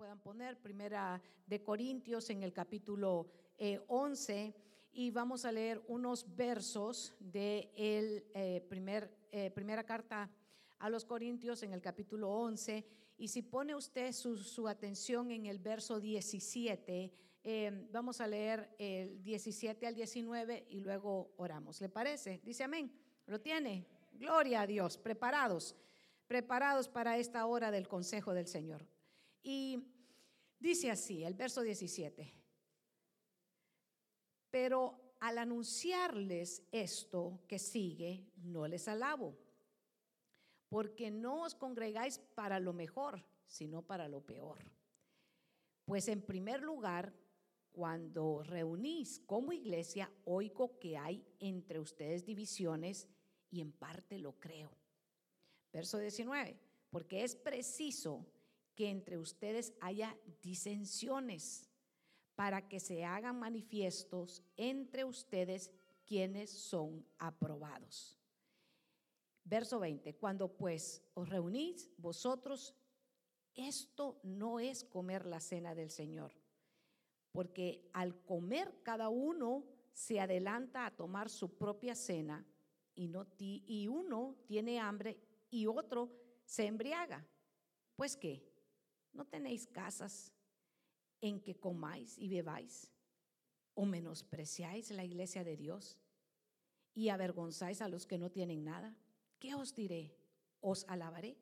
puedan poner, primera de Corintios en el capítulo 11 eh, y vamos a leer unos versos de el eh, primer, eh, primera carta a los Corintios en el capítulo 11 y si pone usted su, atención en el verso 17, vamos a leer el 17 al 19 y luego oramos. ¿Le parece? Dice amén. ¿Lo tiene? Gloria a Dios. Preparados preparados para esta hora del consejo del Señor. Y dice así, el verso 17, pero al anunciarles esto que sigue, no les alabo, porque no os congregáis para lo mejor, sino para lo peor. Pues en primer lugar, cuando reunís como iglesia, oigo que hay entre ustedes divisiones y en parte lo creo. Verso 19, porque es preciso que entre ustedes haya disensiones para que se hagan manifiestos entre ustedes quienes son aprobados. Verso 20, cuando pues os reunís vosotros, esto no es comer la cena del Señor, porque al comer cada uno se adelanta a tomar su propia cena y, no, y uno tiene hambre y otro se embriaga. Pues qué, ¿no tenéis casas en que comáis y bebáis? ¿O menospreciáis la iglesia de Dios y avergonzáis a los que no tienen nada? ¿Qué os diré? ¿Os alabaré?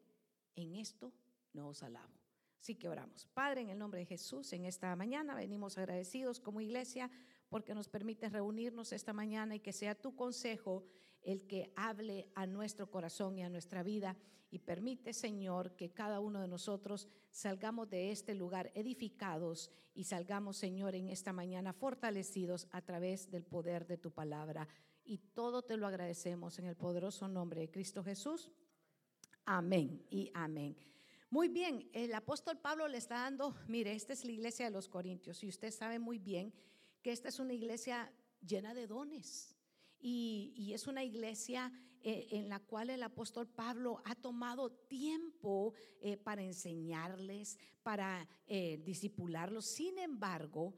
En esto no os alabo. Así que oramos. Padre, en el nombre de Jesús, en esta mañana venimos agradecidos como iglesia porque nos permite reunirnos esta mañana y que sea tu consejo el que hable a nuestro corazón y a nuestra vida. Y permite, Señor, que cada uno de nosotros salgamos de este lugar edificados y salgamos, Señor, en esta mañana fortalecidos a través del poder de tu palabra. Y todo te lo agradecemos en el poderoso nombre de Cristo Jesús. Amén y amén. Muy bien, el apóstol Pablo le está dando, mire, esta es la iglesia de los Corintios y usted sabe muy bien que esta es una iglesia llena de dones. Y, es una iglesia eh, en la cual el apóstol Pablo ha tomado tiempo eh, para enseñarles, para eh, disipularlos. Sin embargo,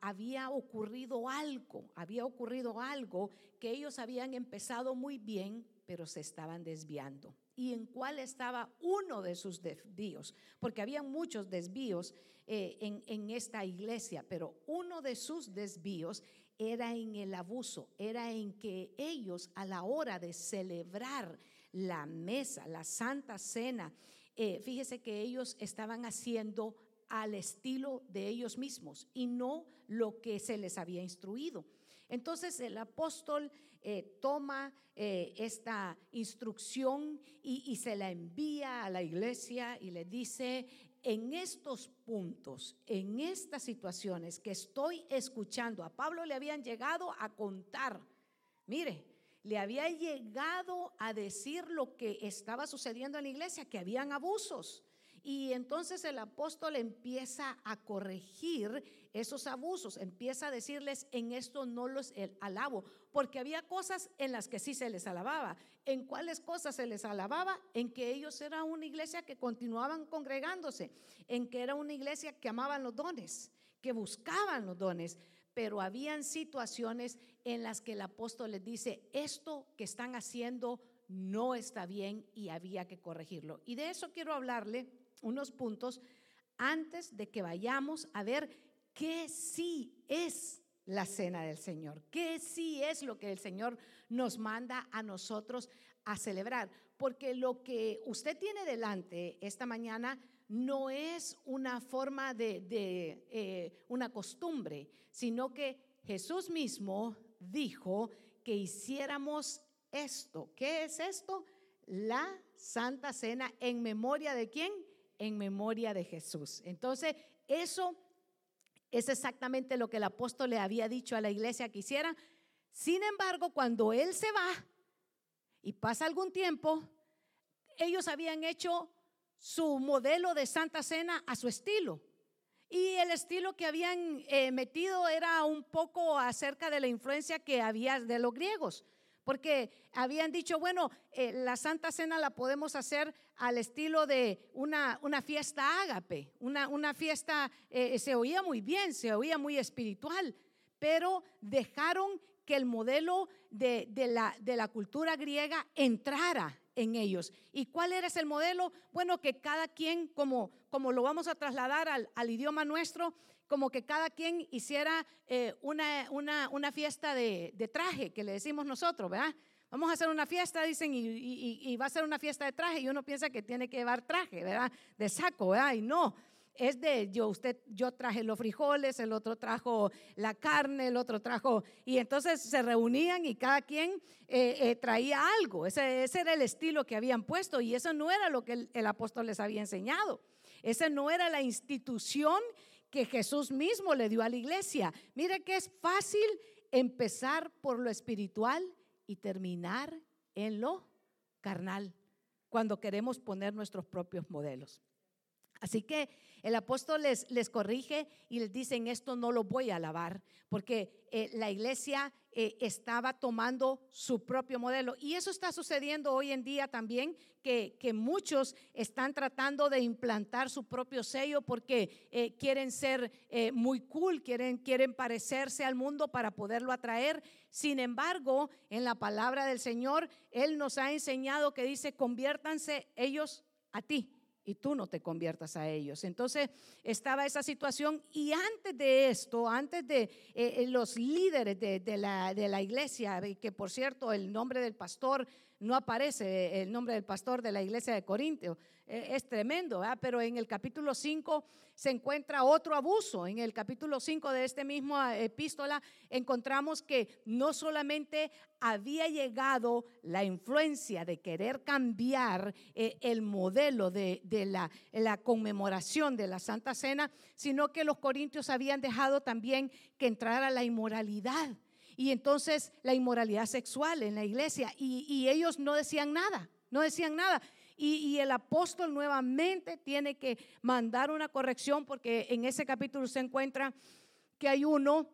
había ocurrido algo, había ocurrido algo que ellos habían empezado muy bien, pero se estaban desviando y en cuál estaba uno de sus desvíos, porque había muchos desvíos eh, en esta iglesia, pero uno de sus desvíos era en el abuso, era en que ellos a la hora de celebrar la mesa, la santa cena, eh, fíjese que ellos estaban haciendo al estilo de ellos mismos y no lo que se les había instruido. Entonces el apóstol eh, toma eh, esta instrucción y, se la envía a la iglesia y le dice, en estos puntos, en estas situaciones que estoy escuchando, a Pablo le habían llegado a contar, mire, le había llegado a decir lo que estaba sucediendo en la iglesia, que habían abusos y entonces el apóstol empieza a corregir esos abusos, empieza a decirles, en esto no los alabo, porque había cosas en las que sí se les alababa. ¿En cuáles cosas se les alababa? En que ellos eran una iglesia que continuaban congregándose, en que era una iglesia que amaban los dones, que buscaban los dones pero habían situaciones en las que el apóstol les dice, esto que están haciendo no está bien y había que corregirlo. Y de eso quiero hablarle unos puntos antes de que vayamos a ver qué sí es la cena del Señor, qué sí es lo que el Señor nos manda a nosotros a celebrar, porque lo que usted tiene delante esta mañana no es una forma de, eh, una costumbre, sino que Jesús mismo dijo que hiciéramos esto. ¿Qué es esto? La Santa Cena en memoria de quién? En memoria de Jesús. Entonces, eso es exactamente lo que el apóstol le había dicho a la iglesia que hiciera. Sin embargo, cuando él se va y pasa algún tiempo, ellos habían hecho su modelo de Santa Cena a su estilo. Y el estilo que habían eh, metido era un poco acerca de la influencia que había de los griegos. Porque habían dicho, bueno, eh, la Santa Cena la podemos hacer al estilo de una, una fiesta ágape, una, una fiesta, eh, se oía muy bien, se oía muy espiritual, pero dejaron que el modelo de, la, de la cultura griega entrara en ellos. ¿Y cuál era ese modelo? Bueno, que cada quien, como, como lo vamos a trasladar al, idioma nuestro, como que cada quien hiciera eh, una, una, fiesta de, traje, que le decimos nosotros, ¿verdad? Vamos a hacer una fiesta, dicen, y, va a ser una fiesta de traje, y uno piensa que tiene que llevar traje, ¿verdad? De saco, ¿verdad? Y no, es de yo, usted, yo traje los frijoles, el otro trajo la carne, el otro trajo, y entonces se reunían y cada quien eh, eh, traía algo. Ese, era el estilo que habían puesto y eso no era lo que el, apóstol les había enseñado. Esa no era la institución que Jesús mismo le dio a la iglesia. Mire que es fácil empezar por lo espiritual y terminar en lo carnal cuando queremos poner nuestros propios modelos. Así que el apóstol les, corrige y les dice, esto no lo voy a alabar, porque eh, la iglesia eh, estaba tomando su propio modelo. Y eso está sucediendo hoy en día también, que, muchos están tratando de implantar su propio sello porque eh, quieren ser muy cool, quieren, quieren parecerse al mundo para poderlo atraer. Sin embargo, en la palabra del Señor, Él nos ha enseñado que dice, conviértanse ellos a ti y tú no te conviertas a ellos. Entonces estaba esa situación y antes de esto, antes de eh, eh, los líderes de, la, de la iglesia, que por cierto el nombre del pastor no aparece, el nombre del pastor de la iglesia de Corintio, es tremendo, pero en el capítulo 5 se encuentra otro abuso. En el capítulo 5 de este mismo eh, epístola encontramos que no solamente había llegado la influencia de querer cambiar eh, el modelo de, la, conmemoración de la Santa Cena, sino que los corintios habían dejado también que entrara la inmoralidad y entonces la inmoralidad sexual en la iglesia y ellos no decían nada, no decían nada. Y, el apóstol nuevamente tiene que mandar una corrección porque en ese capítulo se encuentra que hay uno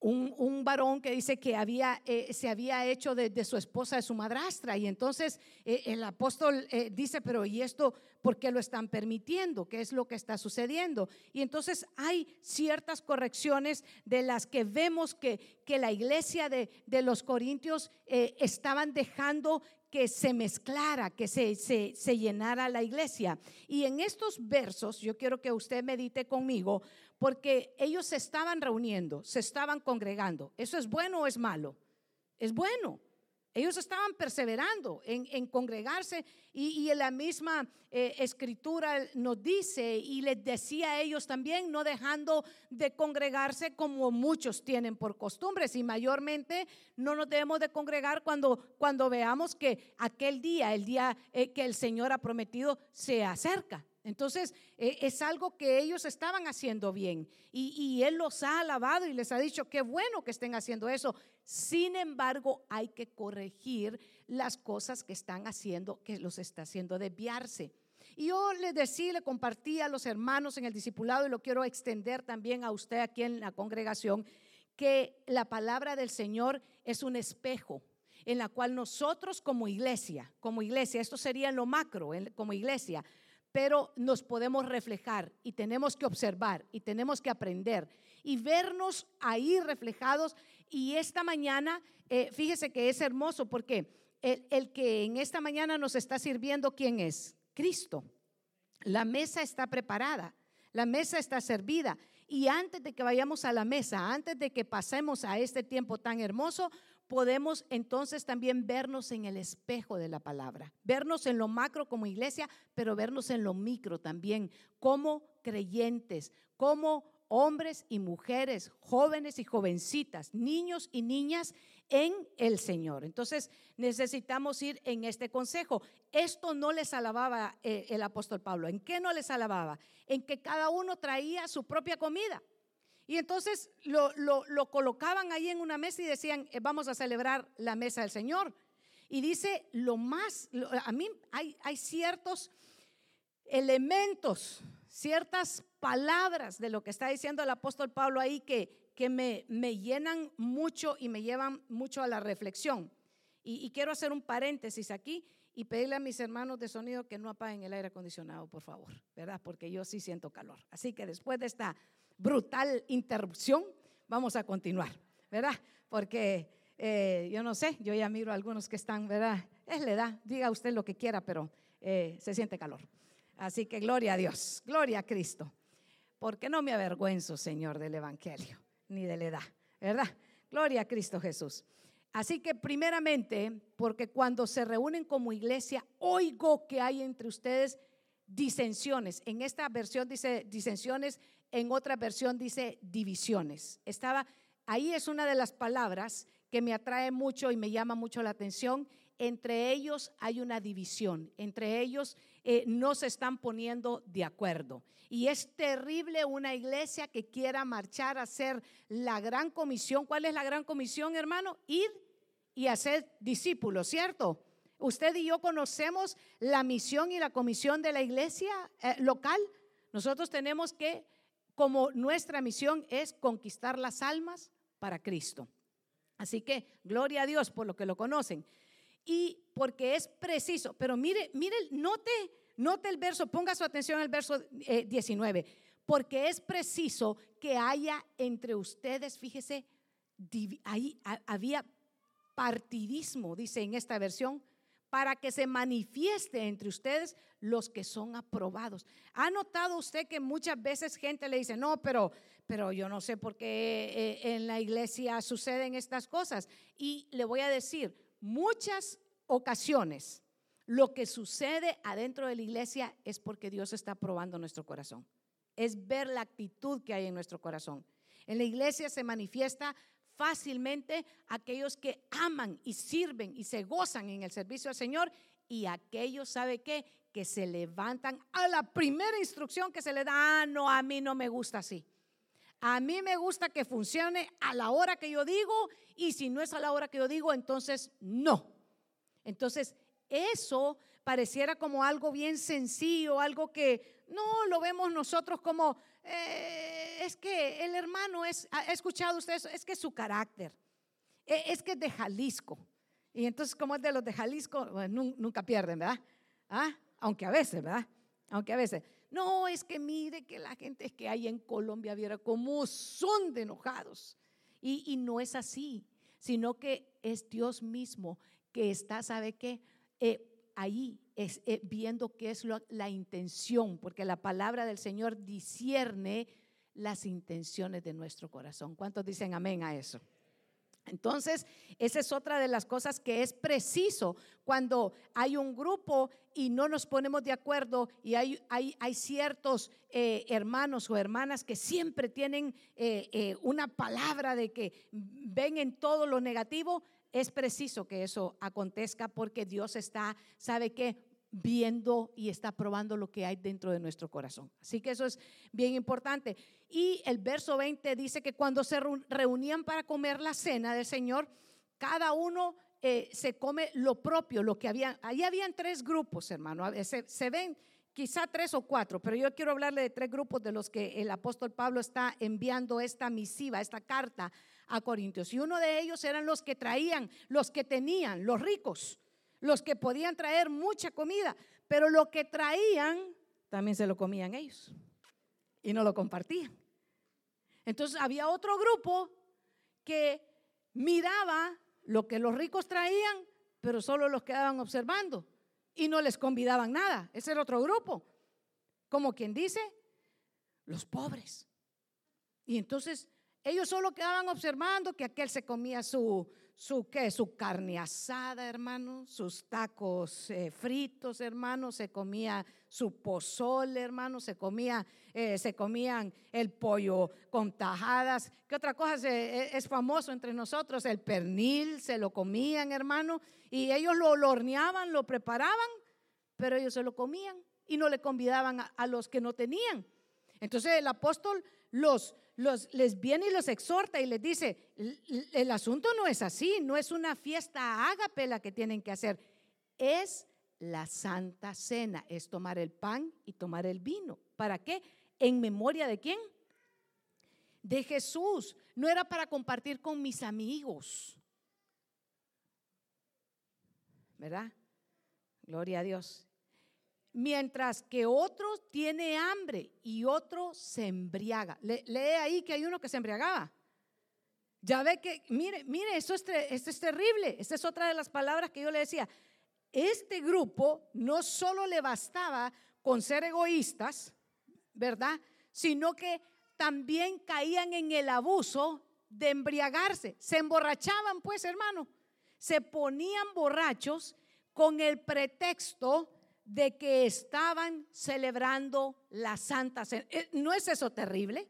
un, varón que dice que había, eh, se había hecho de, su esposa, de su madrastra. Y entonces eh, el apóstol eh, dice, pero ¿y esto por qué lo están permitiendo? ¿Qué es lo que está sucediendo? Y entonces hay ciertas correcciones de las que vemos que, que la iglesia de, de los corintios estaban dejando que se mezclara, que se, se, se, llenara la iglesia. Y en estos versos, yo quiero que usted medite conmigo, porque ellos se estaban reuniendo, se estaban congregando. ¿Eso es bueno o es malo? Es bueno. Ellos estaban perseverando en, congregarse y, en la misma eh, escritura nos dice y les decía a ellos también, no dejando de congregarse como muchos tienen por costumbres y mayormente no nos debemos de congregar cuando, cuando veamos que aquel día, el día eh, que el Señor ha prometido, se acerca. Entonces, e, es algo que ellos estaban haciendo bien y, Él los ha alabado y les ha dicho, qué bueno que estén haciendo eso. Sin embargo, hay que corregir las cosas que están haciendo, que los está haciendo desviarse. Y yo le decía, le compartí a los hermanos en el discipulado y lo quiero extender también a usted aquí en la congregación, que la palabra del Señor es un espejo en la cual nosotros como iglesia, como iglesia, esto sería en lo macro, como iglesia, pero nos podemos reflejar y tenemos que observar y tenemos que aprender y vernos ahí reflejados. Y esta mañana, eh, fíjese que es hermoso porque el, el que en esta mañana nos está sirviendo, ¿quién es? Cristo. La mesa está preparada, la mesa está servida. Y antes de que vayamos a la mesa, antes de que pasemos a este tiempo tan hermoso, podemos entonces también vernos en el espejo de la palabra, vernos en lo macro como iglesia, pero vernos en lo micro también como creyentes, como hombres y mujeres, jóvenes y jovencitas, niños y niñas en el Señor. Entonces necesitamos ir en este consejo. Esto no les alababa eh, el apóstol Pablo. ¿En qué no les alababa? En que cada uno traía su propia comida. Y entonces lo, colocaban ahí en una mesa y decían, eh, vamos a celebrar la mesa del Señor. Y dice, lo más, a mí hay, hay ciertos elementos, ciertas palabras de lo que está diciendo el apóstol Pablo ahí que, que me, me llenan mucho y me llevan mucho a la reflexión. Y, quiero hacer un paréntesis aquí y pedirle a mis hermanos de sonido que no apaguen el aire acondicionado, por favor, ¿verdad? Porque yo sí siento calor. Así que después de esta brutal interrupción, vamos a continuar, ¿verdad? Porque eh, yo no sé, yo ya miro a algunos que están, ¿verdad? Es la edad, diga usted lo que quiera, pero eh, se siente calor. Así que gloria a Dios, gloria a Cristo. Porque no me avergüenzo, Señor, del Evangelio, ni de la edad, ¿verdad? Gloria a Cristo Jesús. Así que primeramente, porque cuando se reúnen como iglesia, oigo que hay entre ustedes disensiones. En esta versión dice disensiones, en otra versión dice divisiones. Estaba ahí es una de las palabras que me atrae mucho y me llama mucho la atención. Entre ellos hay una división, entre ellos eh, no se están poniendo de acuerdo. Y es terrible una iglesia que quiera marchar a hacer la gran comisión. ¿Cuál es la gran comisión, hermano? Ir y hacer discípulos, ¿cierto? Usted y yo conocemos la misión y la comisión de la iglesia eh, local. Nosotros tenemos que, como nuestra misión es conquistar las almas para Cristo. Así que gloria a Dios por lo que lo conocen. Y porque es preciso, pero mire, mire, note Note el verso, ponga su atención al verso 19, eh, porque es preciso que haya entre ustedes, fíjese, ahí había partidismo, dice en esta versión, para que se manifieste entre ustedes los que son aprobados. ¿Ha notado usted que muchas veces gente le dice, no, pero, pero yo no sé por qué eh, en la iglesia suceden estas cosas? Y le voy a decir, muchas ocasiones lo que sucede adentro de la iglesia es porque Dios está probando nuestro corazón. Es ver la actitud que hay en nuestro corazón. En la iglesia se manifiesta fácilmente aquellos que aman y sirven y se gozan en el servicio al Señor y aquellos, ¿sabe qué? Que se levantan a la primera instrucción que se le da, ah, no, a mí no me gusta así. A mí me gusta que funcione a la hora que yo digo y si no es a la hora que yo digo, entonces no. Entonces, eso pareciera como algo bien sencillo, algo que no lo vemos nosotros como, eh, es que el hermano es, ha escuchado usted eso, es que su carácter, e, es que es de Jalisco. Y entonces como es de los de Jalisco, nunca pierden, ¿verdad? ¿Ah? Aunque a veces, ¿verdad? Aunque a veces. No, es que mire que la gente que hay en Colombia, viera cómo son de enojados. Y, y no es así, sino que es Dios mismo que está, ¿sabe qué? Eh, ahí es eh, viendo qué es la intención, porque la palabra del Señor discierne las intenciones de nuestro corazón. ¿Cuántos dicen amén a eso? Entonces, esa es otra de las cosas que es preciso cuando hay un grupo y no nos ponemos de acuerdo y hay, hay, hay ciertos eh, hermanos o hermanas que siempre tienen una palabra de que ven en todo lo negativo, es preciso que eso acontezca porque Dios está, ¿sabe qué? Viendo y está probando lo que hay dentro de nuestro corazón. Así que eso es bien importante. Y el verso 20 dice que cuando se reunían para comer la cena del Señor, cada uno eh, se come lo propio, lo que había. Ahí habían tres grupos, hermano. Se, se ven quizá tres o cuatro, pero yo quiero hablarle de tres grupos de los que el apóstol Pablo está enviando esta misiva, esta carta a Corintios. Y uno de ellos eran los que traían, los que tenían, los ricos, los que podían traer mucha comida, pero lo que traían también se lo comían ellos y no lo compartían. Entonces había otro grupo que miraba lo que los ricos traían, pero solo los quedaban observando y no les convidaban nada. Ese era otro grupo. Como quien dice, los pobres. Y entonces ellos solo quedaban observando que aquel se comía su, su, ¿qué? su carne asada, hermano, sus tacos eh, fritos, hermano, se comía su pozole, hermano, se comía, eh, se comían el pollo con tajadas. ¿Qué otra cosa e, es, famoso entre nosotros? El pernil, se lo comían, hermano, y ellos lo, horneaban, lo preparaban, pero ellos se lo comían y no le convidaban a los que no tenían. Entonces el apóstol los les viene y los exhorta y les dice, el, asunto no es así, no es una fiesta ágape la que tienen que hacer, es la santa cena, es tomar el pan y tomar el vino. ¿Para qué? ¿En memoria de quién? De Jesús. No era para compartir con mis amigos. ¿verdad? Gloria a Dios. Mientras que otro tiene hambre y otro se embriaga. lee ahí que hay uno que se embriagaba. Ya ve que, mire, mire, eso es, esto es terrible. Esta es otra de las palabras que yo le decía. Este grupo no solo le bastaba con ser egoístas, ¿verdad? Sino que también caían en el abuso de embriagarse. Se emborrachaban, pues, hermano. Se ponían borrachos con el pretexto de que estaban celebrando la Santa Cena. Eh, ¿No es eso terrible?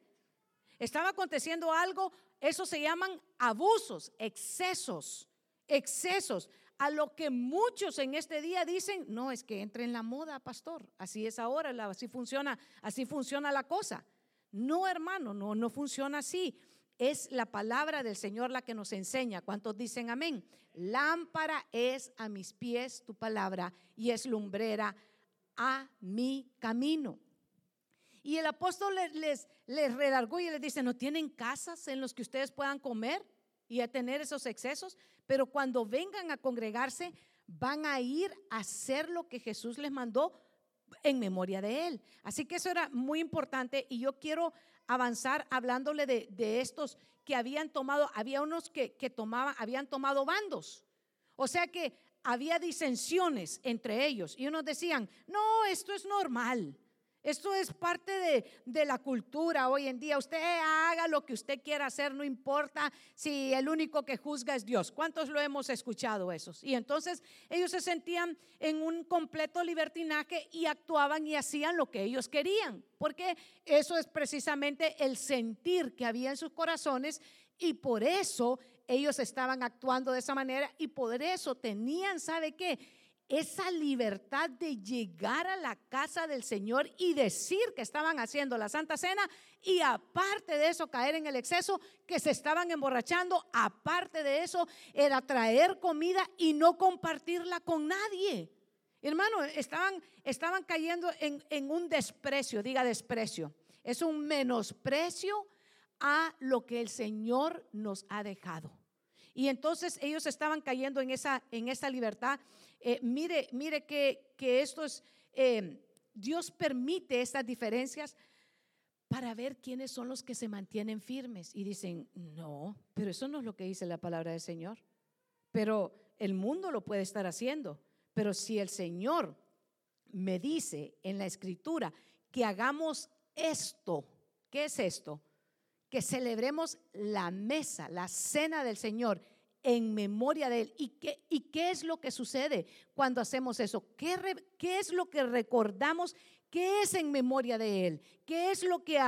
Estaba aconteciendo algo, eso se llaman abusos, excesos, excesos, a lo que muchos en este día dicen, no, es que entre en la moda, pastor, así es ahora, así funciona, así funciona la cosa. No, hermano, no, no funciona así. Es la palabra del Señor la que nos enseña. ¿Cuántos dicen amén? Lámpara es a mis pies tu palabra y es lumbrera a mi camino. Y el apóstol les, les, redargó y les dice, ¿no tienen casas en las que ustedes puedan comer y a tener esos excesos? Pero cuando vengan a congregarse, van a ir a hacer lo que Jesús les mandó en memoria de Él. Así que eso era muy importante y yo quiero avanzar hablándole de, estos que habían tomado, había unos que, que tomaban, habían tomado bandos. O sea que había disensiones entre ellos y unos decían, no, esto es normal. Esto es parte de, la cultura hoy en día. Usted haga lo que usted quiera hacer, no importa si el único que juzga es Dios. ¿Cuántos lo hemos escuchado esos? Y entonces ellos se sentían en un completo libertinaje y actuaban y hacían lo que ellos querían, porque eso es precisamente el sentir que había en sus corazones y por eso ellos estaban actuando de esa manera y por eso tenían, ¿sabe qué? Esa libertad de llegar a la casa del Señor y decir que estaban haciendo la Santa Cena y aparte de eso caer en el exceso, que se estaban emborrachando, aparte de eso era traer comida y no compartirla con nadie. Hermano, estaban, estaban cayendo en, en un desprecio, diga desprecio. Es un menosprecio a lo que el Señor nos ha dejado. Y entonces ellos estaban cayendo en esa, en esa libertad eh, mire, mire que, esto es, eh, Dios permite estas diferencias para ver quiénes son los que se mantienen firmes. Y dicen, no, pero eso no es lo que dice la palabra del Señor. Pero el mundo lo puede estar haciendo. Pero si el Señor me dice en la escritura que hagamos esto, ¿qué es esto? Que celebremos la mesa, la cena del Señor en memoria de Él. ¿Y qué, y qué es lo que sucede cuando hacemos eso? ¿Qué, ¿Qué, es lo que recordamos? ¿Qué es en memoria de Él? ¿Qué es lo que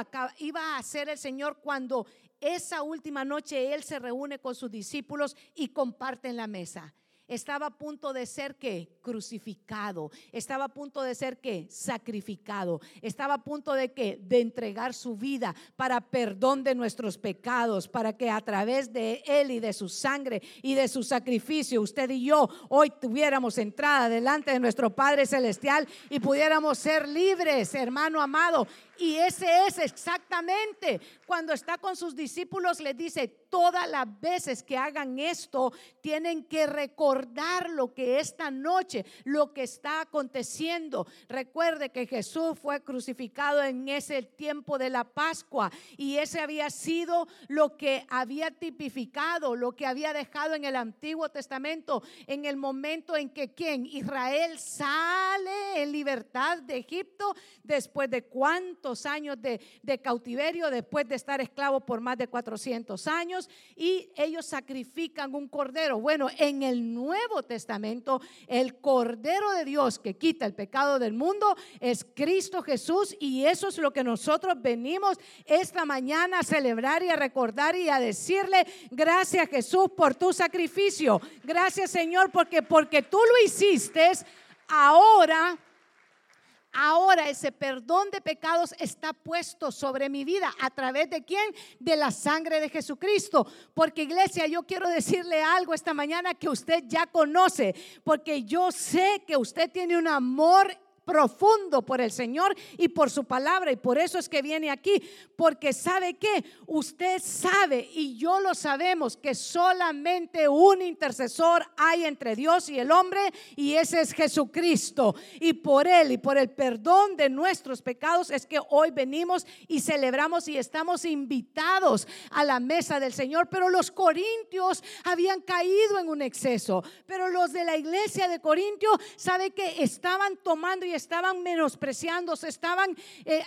iba a hacer el Señor cuando esa última noche Él se reúne con sus discípulos y comparten la mesa? Estaba a punto de ser que crucificado, estaba a punto de ser que sacrificado, estaba a punto de de entregar su vida para perdón de nuestros pecados, para que a través de él y de su sangre y de su sacrificio usted y yo hoy tuviéramos entrada delante de nuestro Padre celestial y pudiéramos ser libres, hermano amado, y ese es exactamente cuando está con sus discípulos, les dice, todas las veces que hagan esto, tienen que recordar lo que esta noche, lo que está aconteciendo. Recuerde que Jesús fue crucificado en ese tiempo de la Pascua y ese había sido lo que había tipificado, lo que había dejado en el Antiguo Testamento, en el momento en que quien Israel sale en libertad de Egipto después de cuánto años de, cautiverio después de estar esclavos por más de 400 años y ellos sacrifican un cordero. Bueno, en el Nuevo Testamento, el cordero de Dios que quita el pecado del mundo es Cristo Jesús y eso es lo que nosotros venimos esta mañana a celebrar y a recordar y a decirle gracias Jesús por tu sacrificio. Gracias Señor porque porque tú lo hiciste, ahora Ahora ese perdón de pecados está puesto sobre mi vida. ¿A través de quién? De la sangre de Jesucristo. Porque iglesia, yo quiero decirle algo esta mañana que usted ya conoce. Porque yo sé que usted tiene un amor profundo por el Señor y por su palabra. Y por eso es que viene aquí. Porque sabe que usted sabe y yo lo sabemos que solamente un intercesor hay entre Dios y el hombre y ese es Jesucristo. Y por él y por el perdón de nuestros pecados es que hoy venimos y celebramos y estamos invitados a la mesa del Señor. Pero los corintios habían caído en un exceso. Pero los de la iglesia de Corintio sabe que estaban tomando y estaban menospreciando, se estaban eh,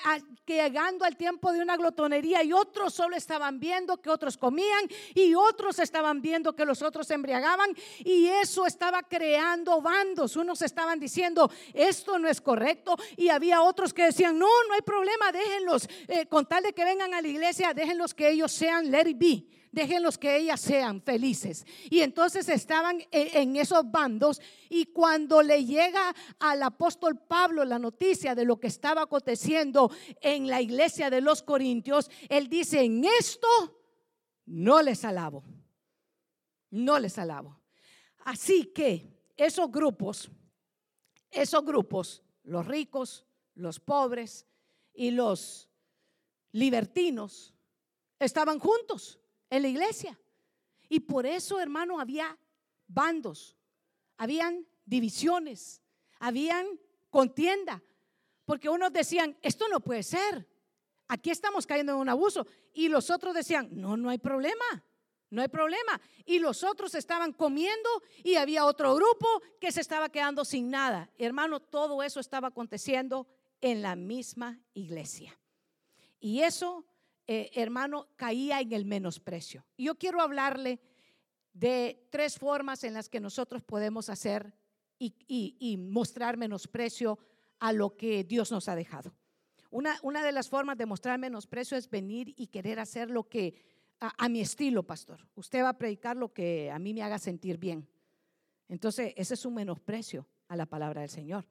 llegando al tiempo de una glotonería y otros solo estaban viendo que otros comían y otros estaban viendo que los otros se embriagaban y eso estaba creando bandos. Unos estaban diciendo, esto no es correcto y había otros que decían, no, no hay problema, déjenlos, eh, con tal de que vengan a la iglesia, déjenlos que ellos sean let be déjenlos que ellas sean felices. Y entonces estaban e, en esos bandos y cuando le llega al apóstol Pablo la noticia de lo que estaba aconteciendo en la iglesia de los Corintios, él dice, en esto no les alabo, no les alabo. Así que esos grupos, esos grupos, los ricos, los pobres y los libertinos, estaban juntos en la iglesia. Y por eso, hermano, había bandos, habían divisiones, habían contienda, porque unos decían, esto no puede ser, aquí estamos cayendo en un abuso, y los otros decían, no, no hay problema, no hay problema. Y los otros estaban comiendo y había otro grupo que se estaba quedando sin nada. Hermano, todo eso estaba aconteciendo en la misma iglesia. Y eso eh, hermano, caía en el menosprecio. Yo quiero hablarle de tres formas en las que nosotros podemos hacer y, mostrar menosprecio a lo que Dios nos ha dejado. Una, una, de las formas de mostrar menosprecio es venir y querer hacer lo que a, mi estilo, pastor. Usted va a predicar lo que a mí me haga sentir bien. Entonces, ese es un menosprecio a la palabra del Señor.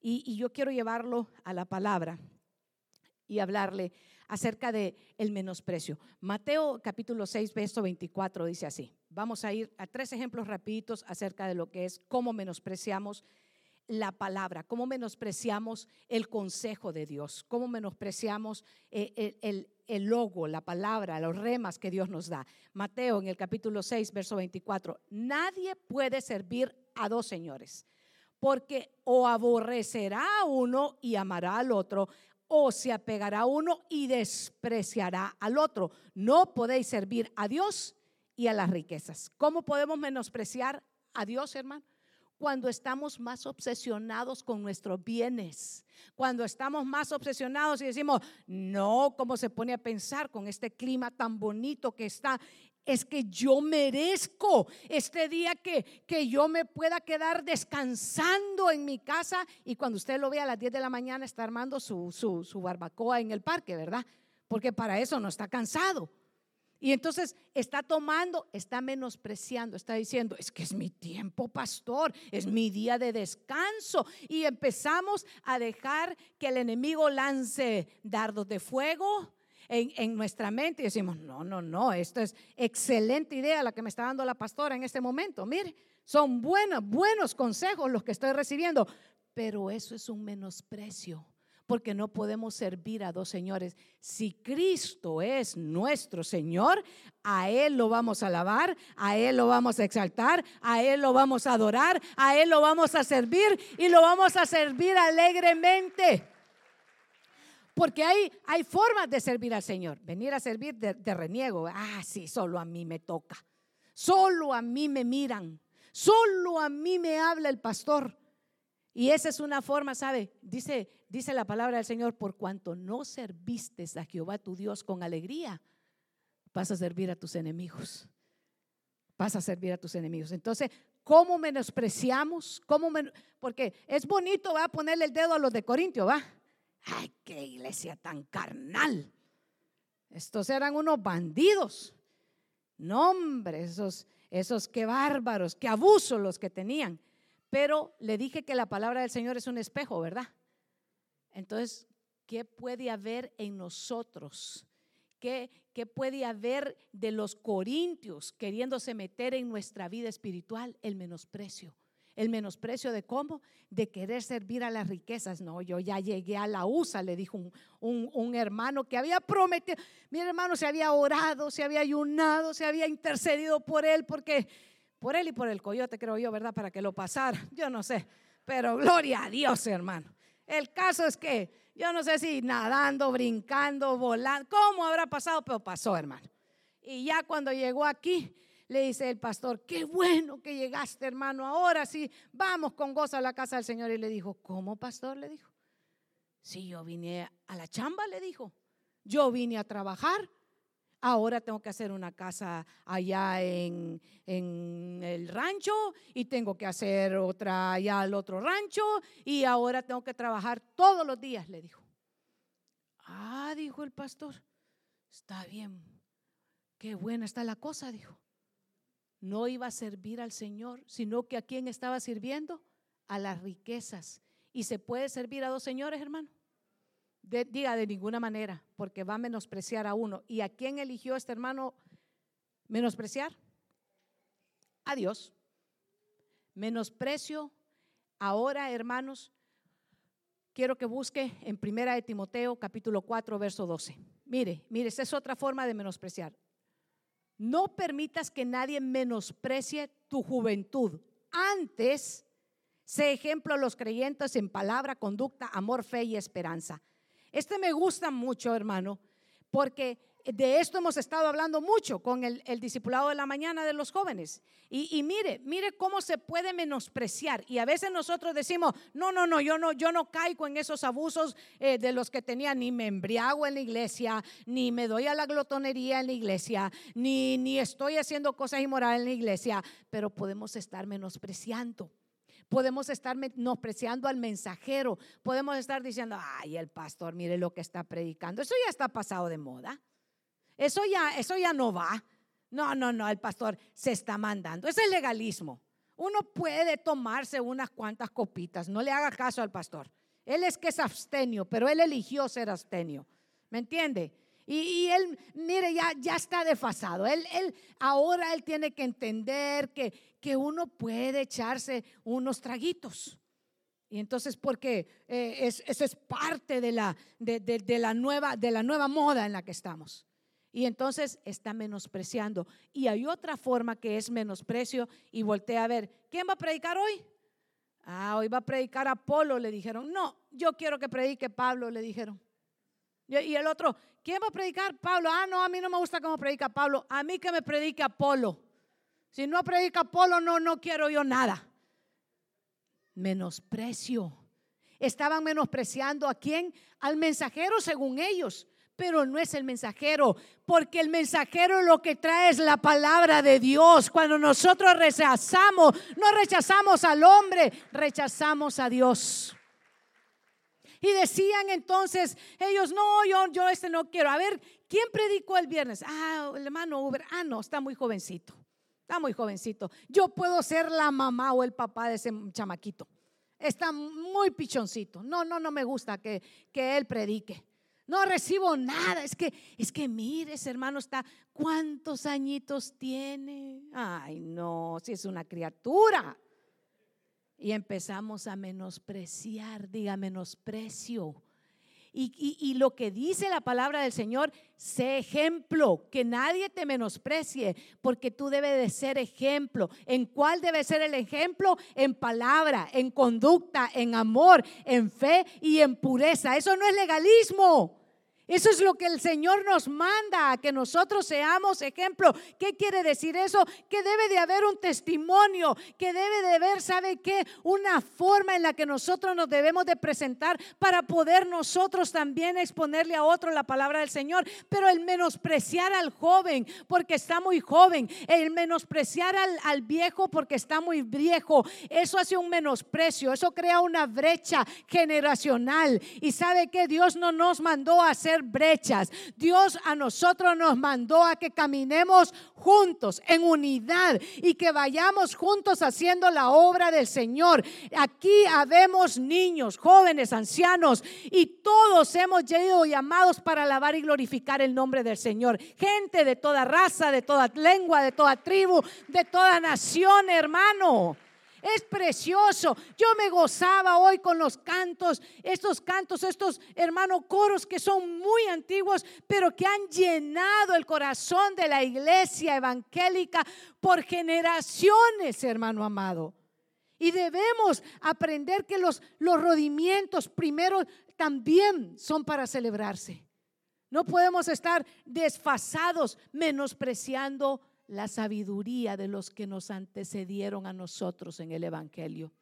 Y yo quiero llevarlo a la palabra y hablarle acerca de el menosprecio. Mateo capítulo 6, verso 24 dice así. Vamos a ir a tres ejemplos rapiditos acerca de lo que es cómo menospreciamos la palabra, cómo menospreciamos el consejo de Dios, cómo menospreciamos eh, el, el, logo, la palabra, los remas que Dios nos da. Mateo en el capítulo 6, verso 24. Nadie puede servir a dos señores, porque o aborrecerá a uno y amará al otro, o se apegará a uno y despreciará al otro. No podéis servir a Dios y a las riquezas. ¿Cómo podemos menospreciar a Dios, hermano? Cuando estamos más obsesionados con nuestros bienes, cuando estamos más obsesionados y decimos, no, ¿cómo se pone a pensar con este clima tan bonito que está es que yo merezco este día que, que yo me pueda quedar descansando en mi casa y cuando usted lo ve a las 10 de la mañana está armando su, su barbacoa en el parque, ¿verdad? Porque para eso no está cansado. Y entonces está tomando, está menospreciando, está diciendo, es que es mi tiempo, pastor, es mi día de descanso. Y empezamos a dejar que el enemigo lance dardos de fuego, en, nuestra mente y decimos, no, no, no, esto es excelente idea la que me está dando la pastora en este momento. Mire, son buenos, buenos consejos los que estoy recibiendo, pero eso es un menosprecio porque no podemos servir a dos señores. Si Cristo es nuestro Señor, a Él lo vamos a alabar, a Él lo vamos a exaltar, a Él lo vamos a adorar, a Él lo vamos a servir y lo vamos a servir alegremente. Porque hay, hay formas de servir al Señor. Venir a servir de, reniego. Ah, sí, solo a mí me toca. Solo a mí me miran. Solo a mí me habla el pastor. Y esa es una forma, ¿sabe? Dice, dice la palabra del Señor, por cuanto no serviste a Jehová tu Dios con alegría, vas a servir a tus enemigos. Vas a servir a tus enemigos. Entonces, ¿cómo menospreciamos? ¿Cómo Porque es bonito, va a ponerle el dedo a los de Corintio, va. Ay, qué iglesia tan carnal. Estos eran unos bandidos. No, hombre, esos, esos qué bárbaros, qué abusos los que tenían. Pero le dije que la palabra del Señor es un espejo, ¿verdad? Entonces, ¿qué puede haber en nosotros? ¿Qué, ¿Qué puede haber de los corintios queriéndose meter en nuestra vida espiritual? El menosprecio El menosprecio de cómo? De querer servir a las riquezas. No, yo ya llegué a la USA, le dijo un, un, hermano que había prometido. Mi hermano se había orado, se había ayunado, se había intercedido por él, porque por él y por el coyote, creo yo, ¿verdad? Para que lo pasara. Yo no sé. Pero gloria a Dios, hermano. El caso es que yo no sé si nadando, brincando, volando, cómo habrá pasado, pero pasó, hermano. Y ya cuando llegó aquí, le dice el pastor, qué bueno que llegaste, hermano. Ahora sí, vamos con gozo a la casa del Señor. Y le dijo, ¿cómo, pastor? Le dijo. Si yo vine a la chamba, le dijo. Yo vine a trabajar. Ahora tengo que hacer una casa allá en, en, el rancho y tengo que hacer otra allá al otro rancho y ahora tengo que trabajar todos los días, le dijo. Ah, dijo el pastor, está bien, qué buena está la cosa, dijo no iba a servir al Señor, sino que a quién estaba sirviendo? A las riquezas. ¿Y se puede servir a dos señores, hermano? diga de ninguna manera, porque va a menospreciar a uno. ¿Y a quién eligió este hermano menospreciar? A Dios. Menosprecio. Ahora, hermanos, quiero que busque en Primera de Timoteo, capítulo 4, verso 12. Mire, mire, esa es otra forma de menospreciar. No permitas que nadie menosprecie tu juventud. Antes, sé ejemplo a los creyentes en palabra, conducta, amor, fe y esperanza. Este me gusta mucho, hermano, porque de esto hemos estado hablando mucho con el, discipulado de la mañana de los jóvenes. Y, mire, mire cómo se puede menospreciar. Y a veces nosotros decimos, no, no, no, yo no, yo no caigo en esos abusos eh, de los que tenía, ni me embriago en la iglesia, ni me doy a la glotonería en la iglesia, ni, ni estoy haciendo cosas inmorales en la iglesia, pero podemos estar menospreciando. Podemos estar menospreciando al mensajero. Podemos estar diciendo, ay, el pastor, mire lo que está predicando. Eso ya está pasado de moda. Eso ya, eso ya no va. No, no, no, el pastor se está mandando. Es el legalismo. Uno puede tomarse unas cuantas copitas, no le haga caso al pastor. Él es que es abstenio, pero él eligió ser abstenio. ¿Me entiende? Y, él, mire, ya, ya está desfasado. Él, él, ahora él tiene que entender que, que uno puede echarse unos traguitos. Y entonces, porque eh, es, eso es parte de la, de, la nueva, de la nueva moda en la que estamos. Y entonces está menospreciando. Y hay otra forma que es menosprecio y voltea a ver, ¿quién va a predicar hoy? Ah, hoy va a predicar Apolo, le dijeron. No, yo quiero que predique Pablo, le dijeron. Y el otro, ¿quién va a predicar? Pablo. Ah, no, a mí no me gusta cómo predica Pablo. A mí que me predique Apolo. Si no predica Apolo, no, no quiero yo nada. Menosprecio. Estaban menospreciando a quién? Al mensajero según ellos pero no es el mensajero, porque el mensajero lo que trae es la palabra de Dios. Cuando nosotros rechazamos, no rechazamos al hombre, rechazamos a Dios. Y decían entonces ellos, no, yo, yo este no quiero. A ver, ¿quién predicó el viernes? Ah, el hermano Uber. Ah, no, está muy jovencito. Está muy jovencito. Yo puedo ser la mamá o el papá de ese chamaquito. Está muy pichoncito. No, no, no me gusta que, que él predique. No recibo nada. Es que, es que mire, ese hermano está, ¿cuántos añitos tiene? Ay, no, si es una criatura. Y empezamos a menospreciar, diga menosprecio. Y, y, lo que dice la palabra del Señor, sé ejemplo, que nadie te menosprecie, porque tú debes de ser ejemplo. ¿En cuál debe ser el ejemplo? En palabra, en conducta, en amor, en fe y en pureza. Eso no es legalismo. Eso es lo que el Señor nos manda, que nosotros seamos ejemplo. ¿Qué quiere decir eso? Que debe de haber un testimonio, que debe de haber, ¿sabe qué? Una forma en la que nosotros nos debemos de presentar para poder nosotros también exponerle a otro la palabra del Señor. Pero el menospreciar al joven porque está muy joven, el menospreciar al, al viejo porque está muy viejo, eso hace un menosprecio, eso crea una brecha generacional. Y sabe que Dios no nos mandó a hacer brechas. Dios a nosotros nos mandó a que caminemos juntos, en unidad, y que vayamos juntos haciendo la obra del Señor. Aquí habemos niños, jóvenes, ancianos, y todos hemos sido llamados para alabar y glorificar el nombre del Señor. Gente de toda raza, de toda lengua, de toda tribu, de toda nación, hermano. Es precioso. Yo me gozaba hoy con los cantos, estos cantos, estos hermanos coros que son muy antiguos, pero que han llenado el corazón de la iglesia evangélica por generaciones, hermano amado. Y debemos aprender que los, los rodimientos primero también son para celebrarse. No podemos estar desfasados, menospreciando la sabiduría de los que nos antecedieron a nosotros en el Evangelio.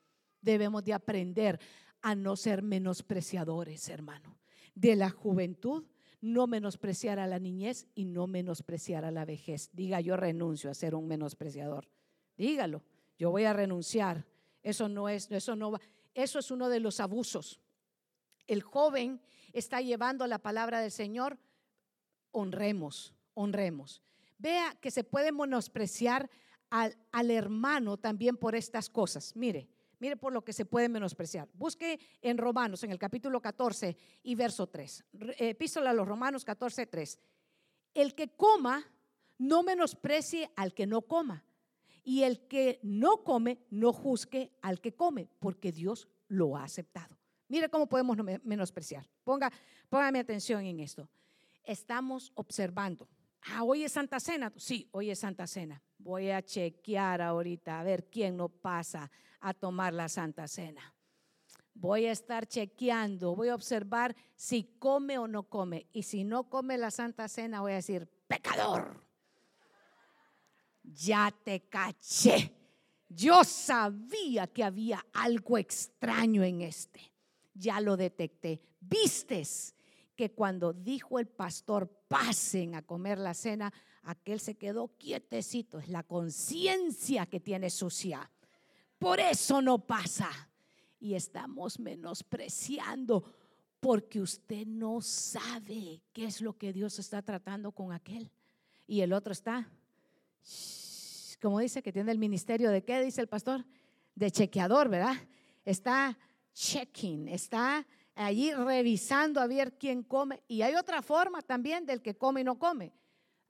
Debemos de aprender a no ser menospreciadores, hermano. De la juventud, no menospreciar a la niñez y no menospreciar a la vejez. Diga, yo renuncio a ser un menospreciador. Dígalo, yo voy a renunciar. Eso no es, eso no va. Eso es uno de los abusos. El joven está llevando la palabra del Señor. Honremos, honremos. Vea que se puede menospreciar al, al, hermano también por estas cosas. Mire, mire por lo que se puede menospreciar. Busque en Romanos, en el capítulo 14 y verso 3. Epístola a los Romanos 14, 3. El que coma, no menosprecie al que no coma. Y el que no come, no juzgue al que come, porque Dios lo ha aceptado. Mire cómo podemos menospreciar. Ponga, póngame atención en esto. Estamos observando Ah, hoy es Santa Cena. Sí, hoy es Santa Cena. Voy a chequear ahorita a ver quién no pasa a tomar la Santa Cena. Voy a estar chequeando, voy a observar si come o no come. Y si no come la Santa Cena, voy a decir, pecador. Ya te caché. Yo sabía que había algo extraño en este. Ya lo detecté. Vistes que cuando dijo el pastor, pasen a comer la cena, aquel se quedó quietecito. Es la conciencia que tiene sucia. Por eso no pasa. Y estamos menospreciando porque usted no sabe qué es lo que Dios está tratando con aquel. Y el otro está, como dice que tiene el ministerio de qué, dice el pastor, de chequeador, ¿verdad? Está checking, está allí revisando a ver quién come. Y hay otra forma también del que come y no come.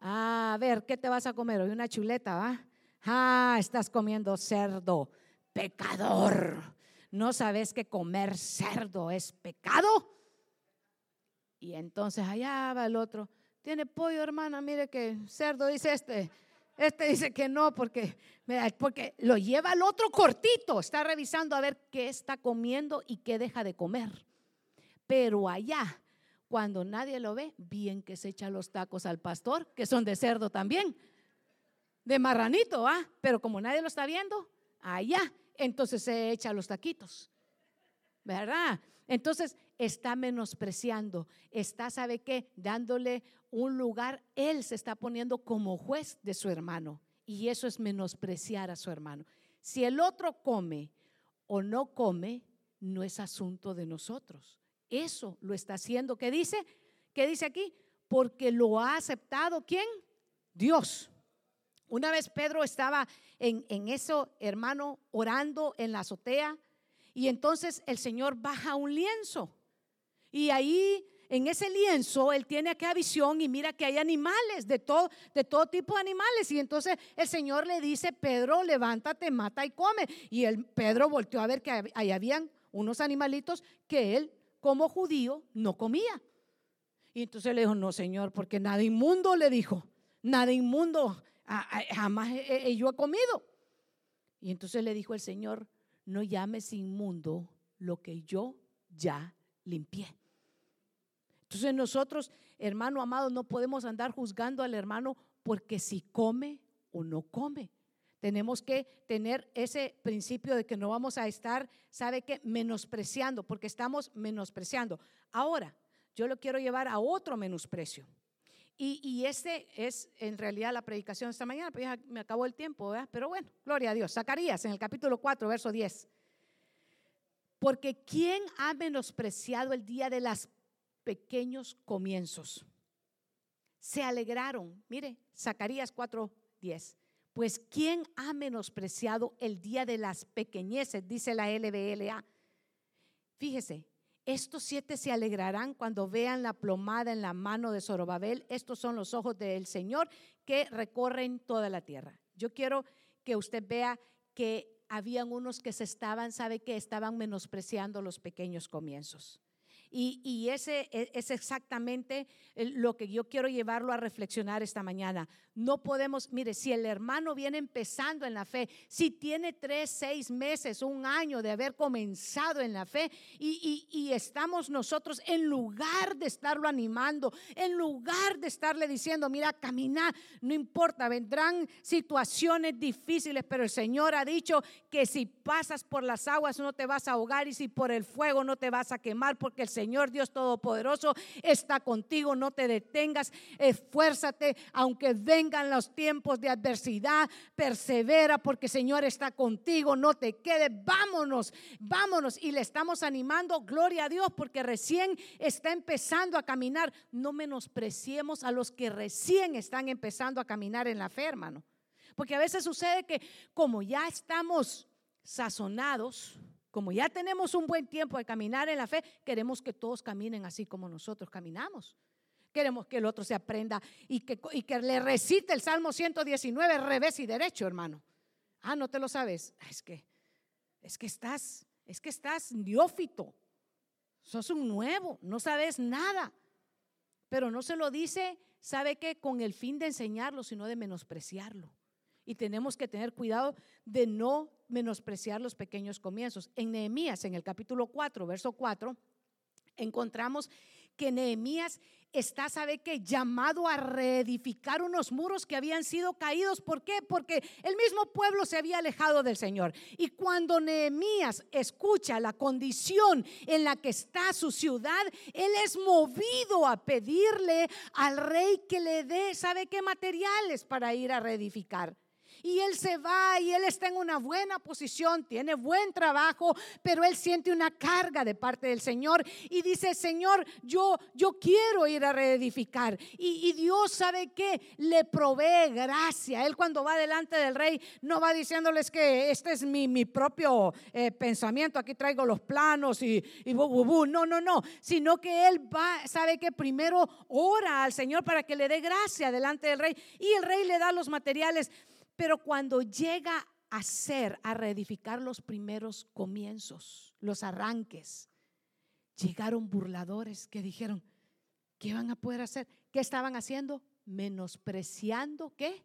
Ah, a ver, ¿qué te vas a comer? Hoy una chuleta, ¿va? Ah, estás comiendo cerdo, pecador. ¿No sabes que comer cerdo es pecado? Y entonces allá va el otro. Tiene pollo, hermana, mire que cerdo dice este. Este dice que no porque, porque lo lleva al otro cortito. Está revisando a ver qué está comiendo y qué deja de comer. Pero allá, cuando nadie lo ve, bien que se echa los tacos al pastor, que son de cerdo también, de marranito, ¿ah? Pero como nadie lo está viendo, allá, entonces se echa los taquitos, ¿verdad? Entonces está menospreciando, está, ¿sabe qué? Dándole un lugar, él se está poniendo como juez de su hermano. Y eso es menospreciar a su hermano. Si el otro come o no come, no es asunto de nosotros. Eso lo está haciendo. ¿Qué dice? ¿Qué dice aquí? Porque lo ha aceptado quién? Dios. Una vez Pedro estaba en, en eso, hermano, orando en la azotea y entonces el Señor baja un lienzo y ahí en ese lienzo él tiene aquella visión y mira que hay animales, de todo, de todo tipo de animales. Y entonces el Señor le dice, Pedro, levántate, mata y come. Y el Pedro volteó a ver que ahí habían unos animalitos que él como judío no comía. Y entonces le dijo, no, Señor, porque nada inmundo le dijo, nada inmundo, jamás yo he comido. Y entonces le dijo el Señor, no llames inmundo lo que yo ya limpié. Entonces nosotros, hermano amado, no podemos andar juzgando al hermano porque si come o no come. Tenemos que tener ese principio de que no vamos a estar, ¿sabe qué? Menospreciando, porque estamos menospreciando. Ahora, yo lo quiero llevar a otro menosprecio. Y, y este es en realidad la predicación de esta mañana, pero me acabó el tiempo, ¿verdad? Pero bueno, gloria a Dios. Zacarías en el capítulo 4, verso 10. Porque ¿quién ha menospreciado el día de los pequeños comienzos? Se alegraron. Mire, Zacarías 4, 10 pues ¿quién ha menospreciado el día de las pequeñeces? Dice la LBLA. Fíjese, estos siete se alegrarán cuando vean la plomada en la mano de Zorobabel. Estos son los ojos del Señor que recorren toda la tierra. Yo quiero que usted vea que habían unos que se estaban, sabe que estaban menospreciando los pequeños comienzos. Y, ese e, es exactamente lo que yo quiero llevarlo a reflexionar esta mañana. No podemos, mire, si el hermano viene empezando en la fe, si tiene tres, seis meses, un año de haber comenzado en la fe y, y estamos nosotros en lugar de estarlo animando, en lugar de estarle diciendo, mira, camina, no importa, vendrán situaciones difíciles, pero el Señor ha dicho que si pasas por las aguas no te vas a ahogar y si por el fuego no te vas a quemar porque el Señor Dios Todopoderoso está contigo, no te detengas, esfuérzate, aunque vengan los tiempos de adversidad, persevera porque Señor está contigo, no te quedes, vámonos, vámonos. Y le estamos animando, gloria a Dios, porque recién está empezando a caminar. No menospreciemos a los que recién están empezando a caminar en la fe, hermano. Porque a veces sucede que como ya estamos sazonados, como ya tenemos un buen tiempo de caminar en la fe, queremos que todos caminen así como nosotros caminamos. Queremos que el otro se aprenda y que, y que le recite el Salmo 119 revés y derecho, hermano. Ah, no te lo sabes. Ah, es que, es que estás, es que estás neófito. Sos un nuevo, no sabes nada. Pero no se lo dice, sabe que con el fin de enseñarlo, sino de menospreciarlo. Y tenemos que tener cuidado de no menospreciar los pequeños comienzos. En Nehemías, en el capítulo 4, verso 4, encontramos que Nehemías está, ¿sabe qué? Llamado a reedificar unos muros que habían sido caídos. ¿Por qué? Porque el mismo pueblo se había alejado del Señor. Y cuando Nehemías escucha la condición en la que está su ciudad, él es movido a pedirle al rey que le dé, ¿sabe qué? Materiales para ir a reedificar y él se va y él está en una buena posición, tiene buen trabajo, pero él siente una carga de parte del Señor y dice, Señor, yo, yo quiero ir a reedificar. Y, Dios sabe que le provee gracia. Él cuando va delante del rey no va diciéndoles que este es mi, mi propio eh, pensamiento, aquí traigo los planos y, y no, no, no, sino que él va, sabe que primero ora al Señor para que le dé gracia delante del rey y el rey le da los materiales. Pero cuando llega a ser, a reedificar los primeros comienzos, los arranques, llegaron burladores que dijeron, ¿qué van a poder hacer? ¿Qué estaban haciendo? Menospreciando, ¿qué?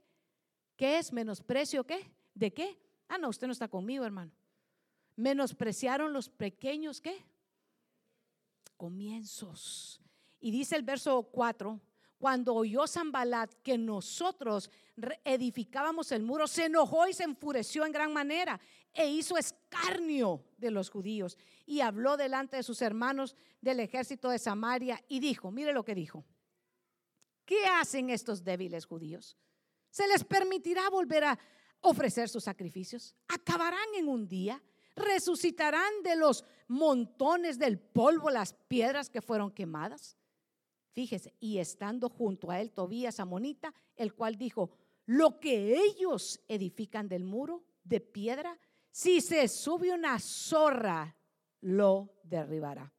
¿Qué es menosprecio? ¿Qué? ¿De qué? Ah, no, usted no está conmigo, hermano. Menospreciaron los pequeños, ¿qué? Comienzos. Y dice el verso 4, cuando oyó Zambalat que nosotros edificábamos el muro, se enojó y se enfureció en gran manera e hizo escarnio de los judíos y habló delante de sus hermanos del ejército de Samaria y dijo, mire lo que dijo, ¿qué hacen estos débiles judíos? ¿Se les permitirá volver a ofrecer sus sacrificios? ¿Acabarán en un día? ¿Resucitarán de los montones del polvo las piedras que fueron quemadas? Y estando junto a él Tobías Amonita, el cual dijo, lo que ellos edifican del muro de piedra, si se sube una zorra, lo derribará.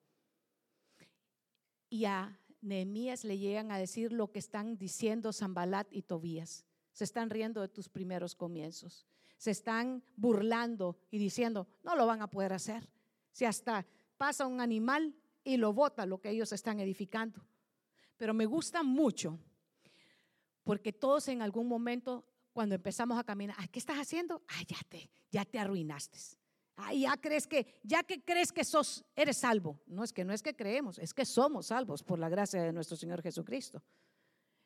Y a Nehemías le llegan a decir lo que están diciendo Zambalat y Tobías. Se están riendo de tus primeros comienzos. Se están burlando y diciendo, no lo van a poder hacer. Si hasta pasa un animal y lo bota lo que ellos están edificando pero me gusta mucho porque todos en algún momento cuando empezamos a caminar, ¿qué estás haciendo? Ah, ya te, ya te arruinaste. Ah, ya crees que, ya que crees que sos, eres salvo. No es que no es que creemos, es que somos salvos por la gracia de nuestro Señor Jesucristo.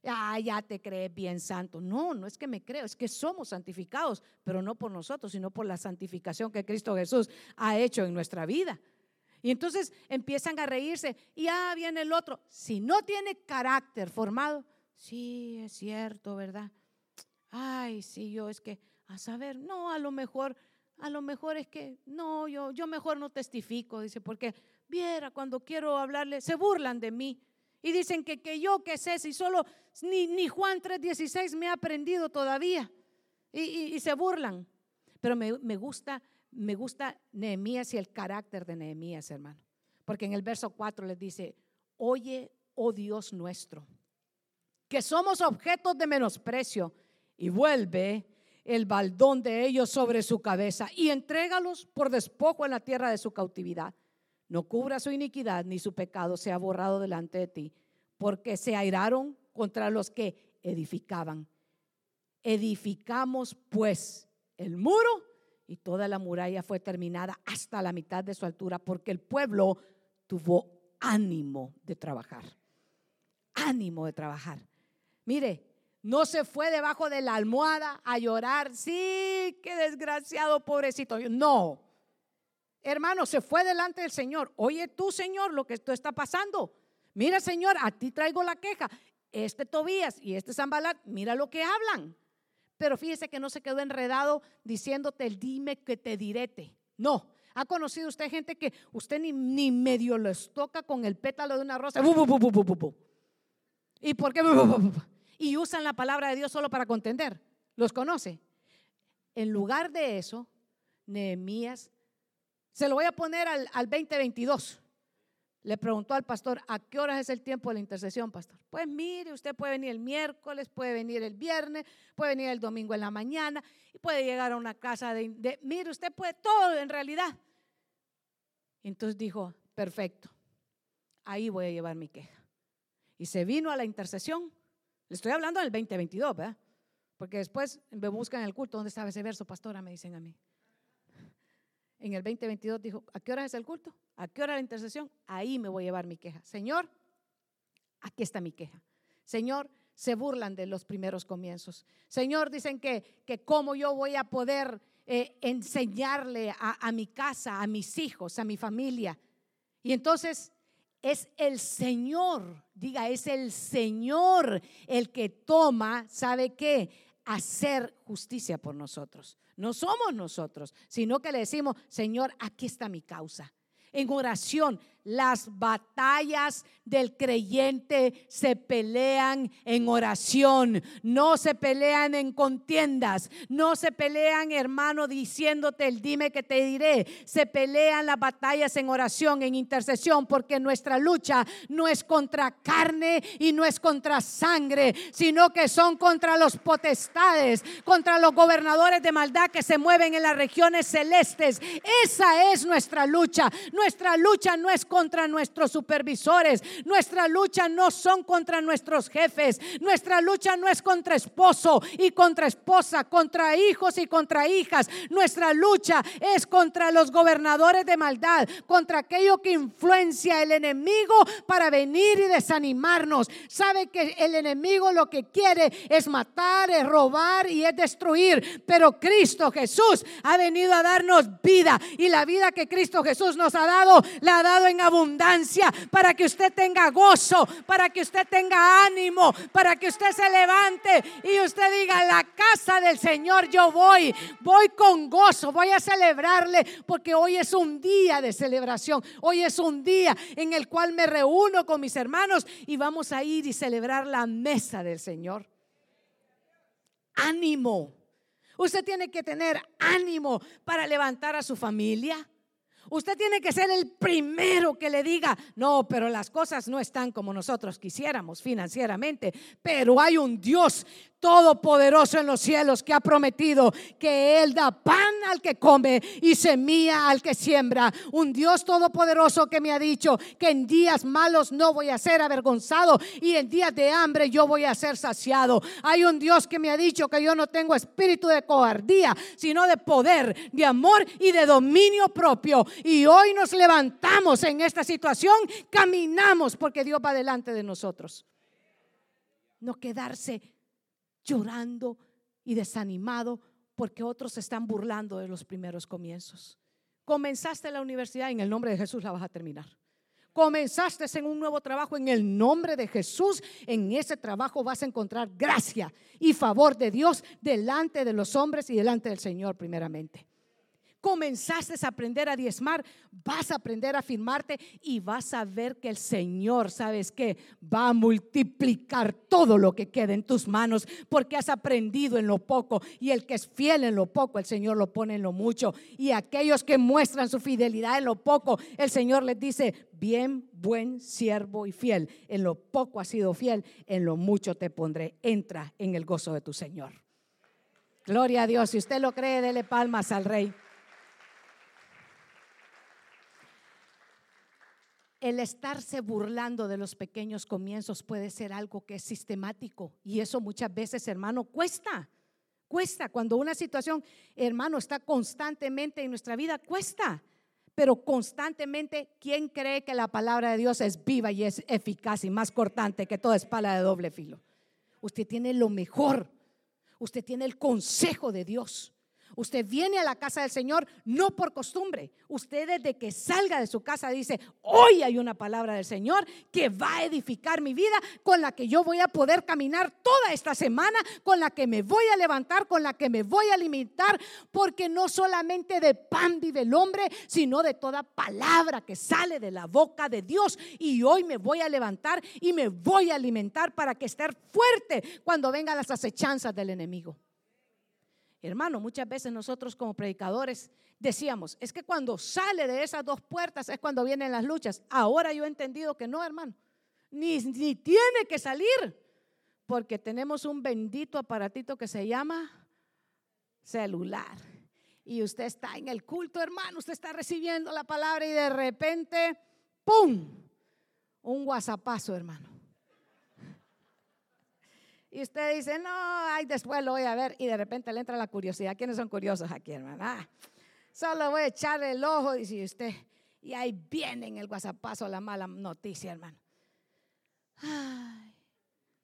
Ah, ya te crees bien santo. No, no es que me creo, es que somos santificados, pero no por nosotros, sino por la santificación que Cristo Jesús ha hecho en nuestra vida. Y entonces empiezan a reírse y ya viene el otro. Si no tiene carácter formado, sí, es cierto, ¿verdad? Ay, sí, yo es que, a saber, no, a lo mejor, a lo mejor es que, no, yo, yo mejor no testifico, dice, porque viera, cuando quiero hablarle, se burlan de mí. Y dicen que, que yo qué sé, si solo ni, ni Juan 3.16 me ha aprendido todavía. Y, y, se burlan. Pero me, me gusta me gusta Nehemías y el carácter de Nehemías, hermano. Porque en el verso 4 les dice, oye, oh Dios nuestro, que somos objetos de menosprecio y vuelve el baldón de ellos sobre su cabeza y entrégalos por despojo en la tierra de su cautividad. No cubra su iniquidad ni su pecado sea borrado delante de ti, porque se airaron contra los que edificaban. Edificamos pues el muro y toda la muralla fue terminada hasta la mitad de su altura, porque el pueblo tuvo ánimo de trabajar. Ánimo de trabajar. Mire, no se fue debajo de la almohada a llorar. Sí, qué desgraciado, pobrecito. No. Hermano, se fue delante del Señor. Oye tú, Señor, lo que esto está pasando. Mira, Señor, a ti traigo la queja. Este Tobías y este Zambalat, mira lo que hablan. Pero fíjese que no se quedó enredado diciéndote el dime que te direte. No. ¿Ha conocido usted gente que usted ni, ni medio les toca con el pétalo de una rosa? ¿Y por qué? y usan la palabra de Dios solo para contender. ¿Los conoce? En lugar de eso, Nehemías, se lo voy a poner al, al 2022. Le preguntó al pastor, ¿a qué horas es el tiempo de la intercesión, pastor? Pues mire, usted puede venir el miércoles, puede venir el viernes, puede venir el domingo en la mañana y puede llegar a una casa de, mire, usted puede todo en realidad. Entonces dijo, perfecto, ahí voy a llevar mi queja. Y se vino a la intercesión le estoy hablando del 2022, ¿verdad? Porque después me buscan en el culto, ¿dónde estaba ese verso, pastora? Me dicen a mí. En el 2022 dijo, ¿a qué hora es el culto? ¿A qué hora la intercesión? Ahí me voy a llevar mi queja. Señor, aquí está mi queja. Señor, se burlan de los primeros comienzos. Señor, dicen que, que cómo yo voy a poder eh, enseñarle a, a mi casa, a mis hijos, a mi familia. Y entonces es el Señor, diga, es el Señor el que toma, ¿sabe qué? Hacer justicia por nosotros. No somos nosotros, sino que le decimos, Señor, aquí está mi causa. En oración, las batallas del creyente se pelean en oración, no se pelean en contiendas, no se pelean, hermano, diciéndote el dime que te diré. Se pelean las batallas en oración, en intercesión, porque nuestra lucha no es contra carne y no es contra sangre, sino que son contra los potestades, contra los gobernadores de maldad que se mueven en las regiones celestes. Esa es nuestra lucha. Nuestra lucha no es contra nuestros supervisores, nuestra lucha no son contra nuestros jefes, nuestra lucha no es contra esposo y contra esposa, contra hijos y contra hijas, nuestra lucha es contra los gobernadores de maldad, contra aquello que influencia el enemigo para venir y desanimarnos. Sabe que el enemigo lo que quiere es matar, es robar y es destruir, pero Cristo Jesús ha venido a darnos vida y la vida que Cristo Jesús nos ha dado, la ha dado en abundancia para que usted tenga gozo, para que usted tenga ánimo, para que usted se levante y usted diga, la casa del Señor yo voy, voy con gozo, voy a celebrarle, porque hoy es un día de celebración, hoy es un día en el cual me reúno con mis hermanos y vamos a ir y celebrar la mesa del Señor. Ánimo. Usted tiene que tener ánimo para levantar a su familia. Usted tiene que ser el primero que le diga, no, pero las cosas no están como nosotros quisiéramos financieramente, pero hay un Dios todopoderoso en los cielos que ha prometido que Él da pan al que come y semilla al que siembra. Un Dios todopoderoso que me ha dicho que en días malos no voy a ser avergonzado y en días de hambre yo voy a ser saciado. Hay un Dios que me ha dicho que yo no tengo espíritu de cobardía, sino de poder, de amor y de dominio propio. Y hoy nos levantamos en esta situación, caminamos porque Dios va delante de nosotros. No quedarse llorando y desanimado porque otros se están burlando de los primeros comienzos. Comenzaste la universidad, en el nombre de Jesús la vas a terminar. Comenzaste en un nuevo trabajo en el nombre de Jesús. En ese trabajo vas a encontrar gracia y favor de Dios delante de los hombres y delante del Señor primeramente comenzaste a aprender a diezmar, vas a aprender a firmarte y vas a ver que el Señor, ¿sabes qué? Va a multiplicar todo lo que quede en tus manos porque has aprendido en lo poco y el que es fiel en lo poco, el Señor lo pone en lo mucho. Y aquellos que muestran su fidelidad en lo poco, el Señor les dice, bien, buen siervo y fiel. En lo poco has sido fiel, en lo mucho te pondré. Entra en el gozo de tu Señor. Gloria a Dios. Si usted lo cree, dele palmas al rey. El estarse burlando de los pequeños comienzos puede ser algo que es sistemático y eso muchas veces, hermano, cuesta. Cuesta. Cuando una situación, hermano, está constantemente en nuestra vida, cuesta. Pero constantemente, ¿quién cree que la palabra de Dios es viva y es eficaz y más cortante que toda espalda de doble filo? Usted tiene lo mejor Usted tiene el consejo de Dios. Usted viene a la casa del Señor no por costumbre. Usted desde que salga de su casa dice, hoy hay una palabra del Señor que va a edificar mi vida, con la que yo voy a poder caminar toda esta semana, con la que me voy a levantar, con la que me voy a alimentar, porque no solamente de pan vive el hombre, sino de toda palabra que sale de la boca de Dios. Y hoy me voy a levantar y me voy a alimentar para que esté fuerte cuando vengan las acechanzas del enemigo. Hermano, muchas veces nosotros como predicadores decíamos, es que cuando sale de esas dos puertas es cuando vienen las luchas. Ahora yo he entendido que no, hermano, ni, ni tiene que salir, porque tenemos un bendito aparatito que se llama celular. Y usted está en el culto, hermano, usted está recibiendo la palabra y de repente, ¡pum! Un guasapazo, hermano. Y usted dice, no, ay, después lo voy a ver. Y de repente le entra la curiosidad. ¿Quiénes son curiosos aquí, hermano? Ah, solo voy a echar el ojo, dice usted. Y ahí viene en el guasapazo la mala noticia, hermano. Ay,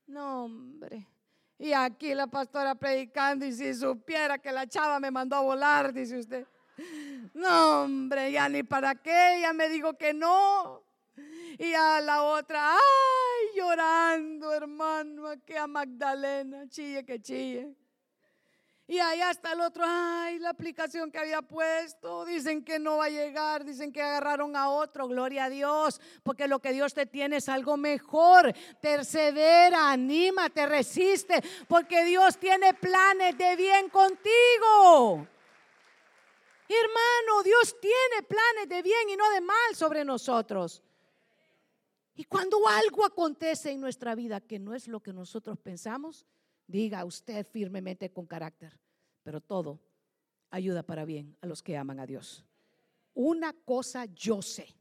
no, hombre. Y aquí la pastora predicando y si supiera que la chava me mandó a volar, dice usted. No, hombre, ya ni para qué, ya me dijo que no. Y a la otra, ay, llorando, hermano, aquí a Magdalena, chille que chille. Y allá está el otro, ay, la aplicación que había puesto, dicen que no va a llegar, dicen que agarraron a otro, gloria a Dios, porque lo que Dios te tiene es algo mejor. Persevera, anímate, resiste, porque Dios tiene planes de bien contigo. Hermano, Dios tiene planes de bien y no de mal sobre nosotros. Y cuando algo acontece en nuestra vida que no es lo que nosotros pensamos, diga usted firmemente con carácter, pero todo ayuda para bien a los que aman a Dios. Una cosa yo sé,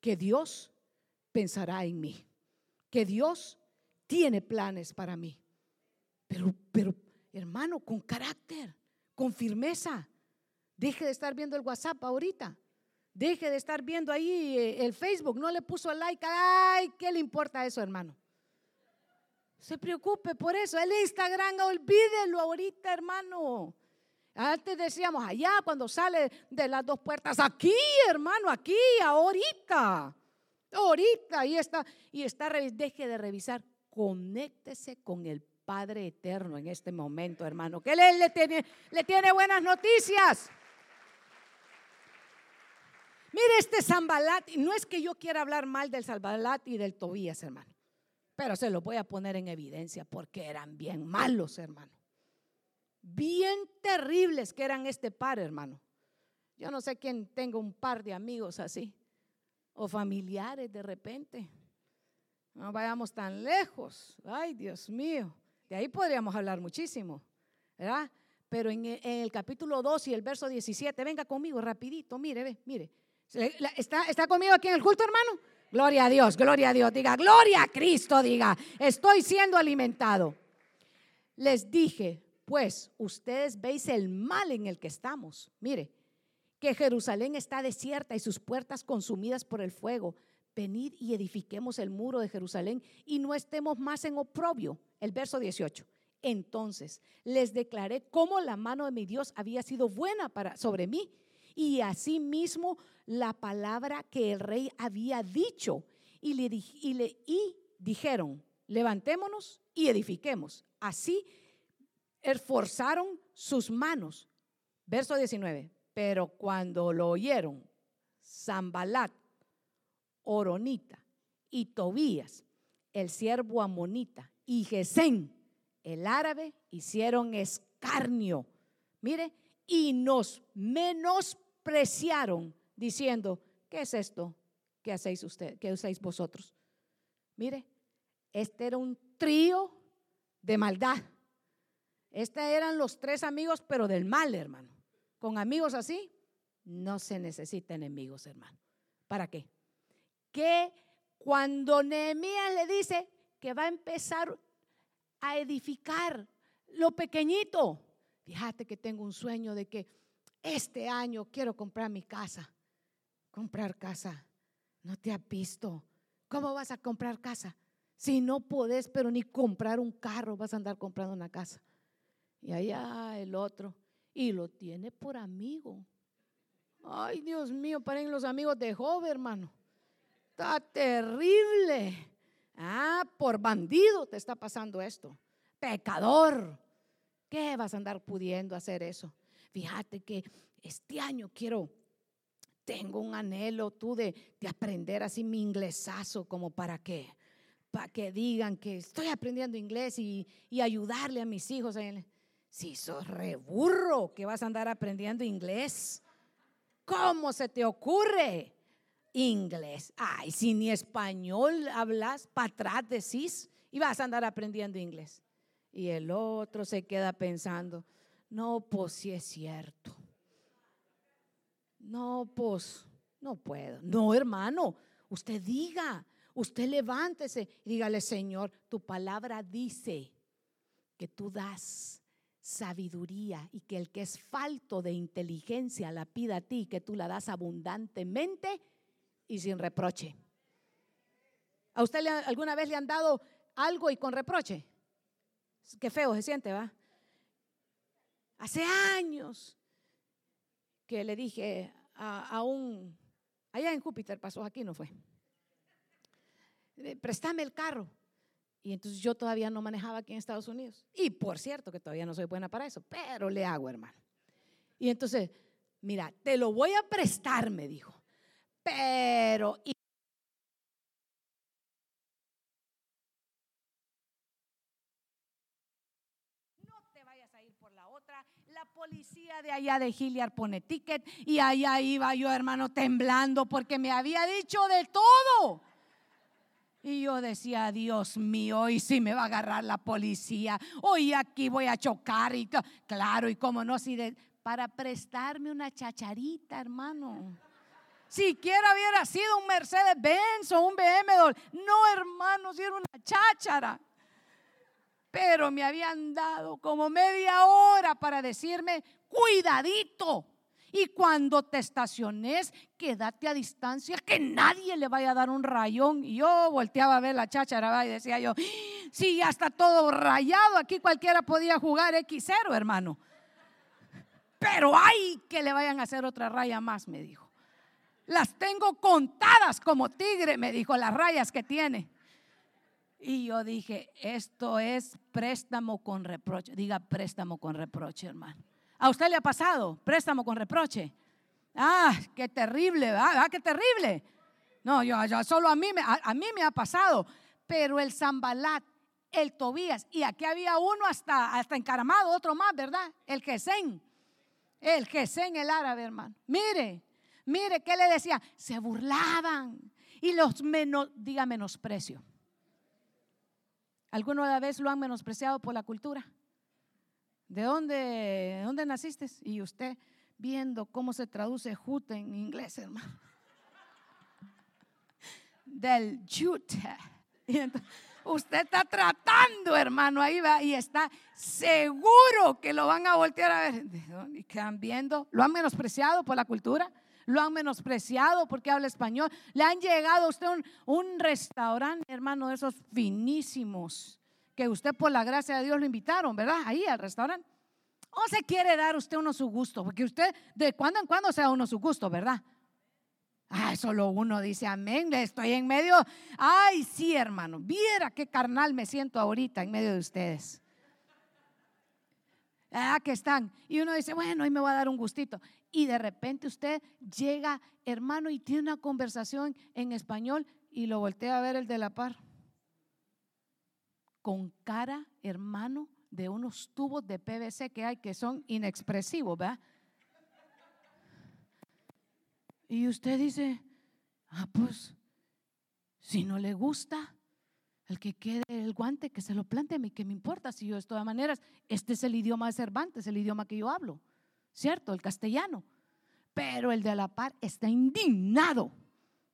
que Dios pensará en mí, que Dios tiene planes para mí. Pero, pero, hermano, con carácter, con firmeza. Deje de estar viendo el WhatsApp ahorita. Deje de estar viendo ahí eh, el Facebook, no le puso like. Ay, ¿qué le importa eso, hermano? Se preocupe por eso. El Instagram, olvídelo ahorita, hermano. Antes decíamos allá cuando sale de las dos puertas, aquí, hermano, aquí, ahorita. Ahorita, ahí está. Y está, deje de revisar. Conéctese con el Padre Eterno en este momento, hermano. Que él le tiene, le tiene buenas noticias. Mire este Zambalat, no es que yo quiera hablar mal del Zambalat y del Tobías, hermano, pero se lo voy a poner en evidencia porque eran bien malos, hermano. Bien terribles que eran este par, hermano. Yo no sé quién tenga un par de amigos así, o familiares de repente. No vayamos tan lejos. Ay, Dios mío. De ahí podríamos hablar muchísimo, ¿verdad? Pero en el, capítulo 2 y el verso 17, venga conmigo rapidito, mire, ve, mire. ¿Está, ¿Está conmigo aquí en el culto, hermano? Gloria a Dios, gloria a Dios. Diga, gloria a Cristo, diga, estoy siendo alimentado. Les dije, pues ustedes veis el mal en el que estamos. Mire, que Jerusalén está desierta y sus puertas consumidas por el fuego. Venid y edifiquemos el muro de Jerusalén y no estemos más en oprobio. El verso 18. Entonces les declaré cómo la mano de mi Dios había sido buena para, sobre mí y asimismo la palabra que el rey había dicho. Y, le, y, le, dijeron, levantémonos y edifiquemos. Así esforzaron sus manos. Verso 19. Pero cuando lo oyeron, Zambalat, Oronita y Tobías, el siervo amonita, y Gesén, el árabe, hicieron escarnio. Mire, y nos menospreciaron diciendo, ¿qué es esto que hacéis usted, que hacéis vosotros? Mire, este era un trío de maldad. Estos eran los tres amigos, pero del mal, hermano. Con amigos así, no se necesita enemigos, hermano. ¿Para qué? Que cuando Nehemías le dice que va a empezar a edificar lo pequeñito, fíjate que tengo un sueño de que este año quiero comprar mi casa. Comprar casa. No te has visto. ¿Cómo vas a comprar casa? Si no podés, pero ni comprar un carro, vas a andar comprando una casa. Y allá el otro. Y lo tiene por amigo. Ay, Dios mío, paren los amigos de Job, hermano. Está terrible. Ah, por bandido te está pasando esto. Pecador. ¿Qué vas a andar pudiendo hacer eso? Fíjate que este año quiero, tengo un anhelo tú de, aprender así mi inglesazo, como para qué, para que digan que estoy aprendiendo inglés y, ayudarle a mis hijos. Si sos reburro que vas a andar aprendiendo inglés, ¿cómo se te ocurre? Inglés. Ay, si ni español hablas, para atrás decís y vas a andar aprendiendo inglés. Y el otro se queda pensando, no, pues si es cierto. No, pues no puedo. No, hermano, usted diga, usted levántese y dígale, Señor, tu palabra dice que tú das sabiduría y que el que es falto de inteligencia la pida a ti, que tú la das abundantemente y sin reproche. ¿A usted alguna vez le han dado algo y con reproche? Qué feo se siente, ¿va? Hace años que le dije a, un, allá en Júpiter pasó, aquí no fue, eh, préstame el carro. Y entonces yo todavía no manejaba aquí en Estados Unidos. Y por cierto que todavía no soy buena para eso, pero le hago, hermano. Y entonces, mira, te lo voy a prestar, me dijo. Pero, la policía de allá de Giliar pone ticket y allá iba yo, hermano, temblando porque me había dicho de todo. Y yo decía, Dios mío, hoy sí me va a agarrar la policía, hoy aquí voy a chocar y claro, y cómo no, si para prestarme una chacharita, hermano. Siquiera hubiera sido un Mercedes Benz o un BMW. No, hermano, si era una cháchara pero me habían dado como media hora para decirme, cuidadito. Y cuando te estaciones, quédate a distancia, que nadie le vaya a dar un rayón. Y yo volteaba a ver la cháchara y decía yo, sí, ya está todo rayado, aquí cualquiera podía jugar X0, hermano. Pero hay que le vayan a hacer otra raya más, me dijo. Las tengo contadas como tigre, me dijo, las rayas que tiene. Y yo dije, esto es préstamo con reproche. Diga préstamo con reproche, hermano. ¿A usted le ha pasado préstamo con reproche? Ah, qué terrible, ¿verdad? Qué terrible. No, yo, solo a mí, me, a, mí me ha pasado. Pero el Zambalat, el Tobías, y aquí había uno hasta, hasta encaramado, otro más, ¿verdad? El Gesén. El Gesén, el árabe, hermano. Mire, mire, ¿qué le decía? Se burlaban y los menos, diga menosprecio. ¿Alguna vez lo han menospreciado por la cultura? ¿De dónde, de dónde naciste? Y usted viendo cómo se traduce jute en inglés, hermano. Del jute. Usted está tratando, hermano, ahí va y está seguro que lo van a voltear a ver. Y quedan viendo, lo han menospreciado por la cultura lo han menospreciado porque habla español. Le han llegado a usted un, restaurante, hermano, de esos finísimos, que usted por la gracia de Dios lo invitaron, ¿verdad? Ahí al restaurante. ¿O se quiere dar usted uno su gusto? Porque usted de cuando en cuando se da uno su gusto, ¿verdad? Ay, solo uno dice amén, estoy en medio. Ay, sí, hermano, viera qué carnal me siento ahorita en medio de ustedes. Ah, que están. Y uno dice, bueno, hoy me voy a dar un gustito y de repente usted llega, hermano, y tiene una conversación en español y lo voltea a ver el de la par. Con cara, hermano, de unos tubos de PVC que hay que son inexpresivos, ¿verdad? Y usted dice, ah, pues, si no le gusta, El que quede el guante, que se lo plante a mí, que me importa si yo de todas maneras, este es el idioma de Cervantes, el idioma que yo hablo, ¿cierto? El castellano. Pero el de la par está indignado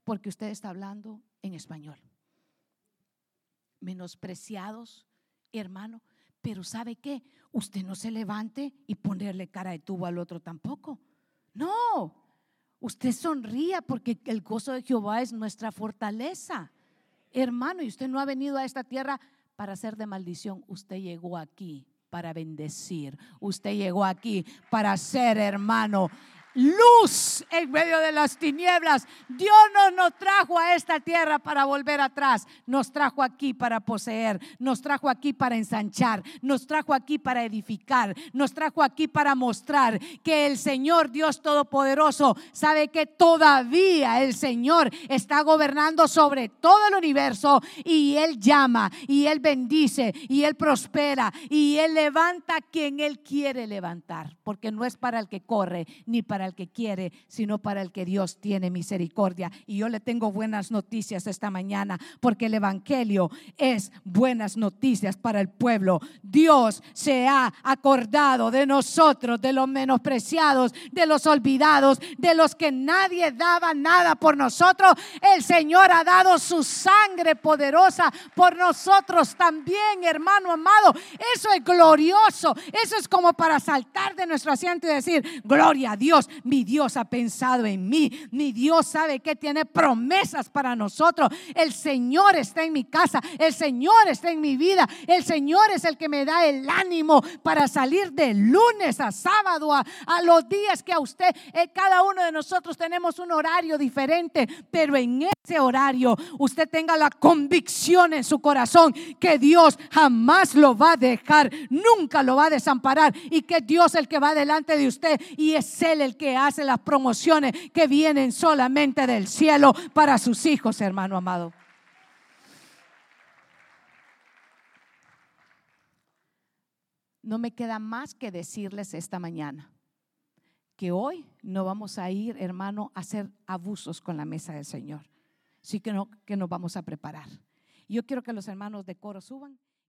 porque usted está hablando en español. Menospreciados, hermano. Pero ¿sabe qué? Usted no se levante y ponerle cara de tubo al otro tampoco. No, usted sonría porque el gozo de Jehová es nuestra fortaleza. Hermano, y usted no ha venido a esta tierra para ser de maldición. Usted llegó aquí para bendecir. Usted llegó aquí para ser hermano luz en medio de las tinieblas. Dios no nos trajo a esta tierra para volver atrás, nos trajo aquí para poseer, nos trajo aquí para ensanchar, nos trajo aquí para edificar, nos trajo aquí para mostrar que el Señor Dios Todopoderoso sabe que todavía el Señor está gobernando sobre todo el universo y Él llama y Él bendice y Él prospera y Él levanta a quien Él quiere levantar, porque no es para el que corre ni para el que quiere, sino para el que Dios tiene misericordia. Y yo le tengo buenas noticias esta mañana, porque el Evangelio es buenas noticias para el pueblo. Dios se ha acordado de nosotros, de los menospreciados, de los olvidados, de los que nadie daba nada por nosotros. El Señor ha dado su sangre poderosa por nosotros también, hermano amado. Eso es glorioso. Eso es como para saltar de nuestro asiento y decir, gloria a Dios mi Dios ha pensado en mí, mi Dios sabe que tiene promesas para nosotros. El Señor está en mi casa, el Señor está en mi vida, el Señor es el que me da el ánimo para salir de lunes a sábado, a, los días que a usted, eh, cada uno de nosotros tenemos un horario diferente, pero en ese horario usted tenga la convicción en su corazón que Dios jamás lo va a dejar, nunca lo va a desamparar y que Dios es el que va delante de usted y es Él el que hace las promociones que vienen solamente del cielo para sus hijos, hermano amado. No me queda más que decirles esta mañana que hoy no vamos a ir, hermano, a hacer abusos con la mesa del Señor. Sí que, no, que nos vamos a preparar. Yo quiero que los hermanos de coro suban.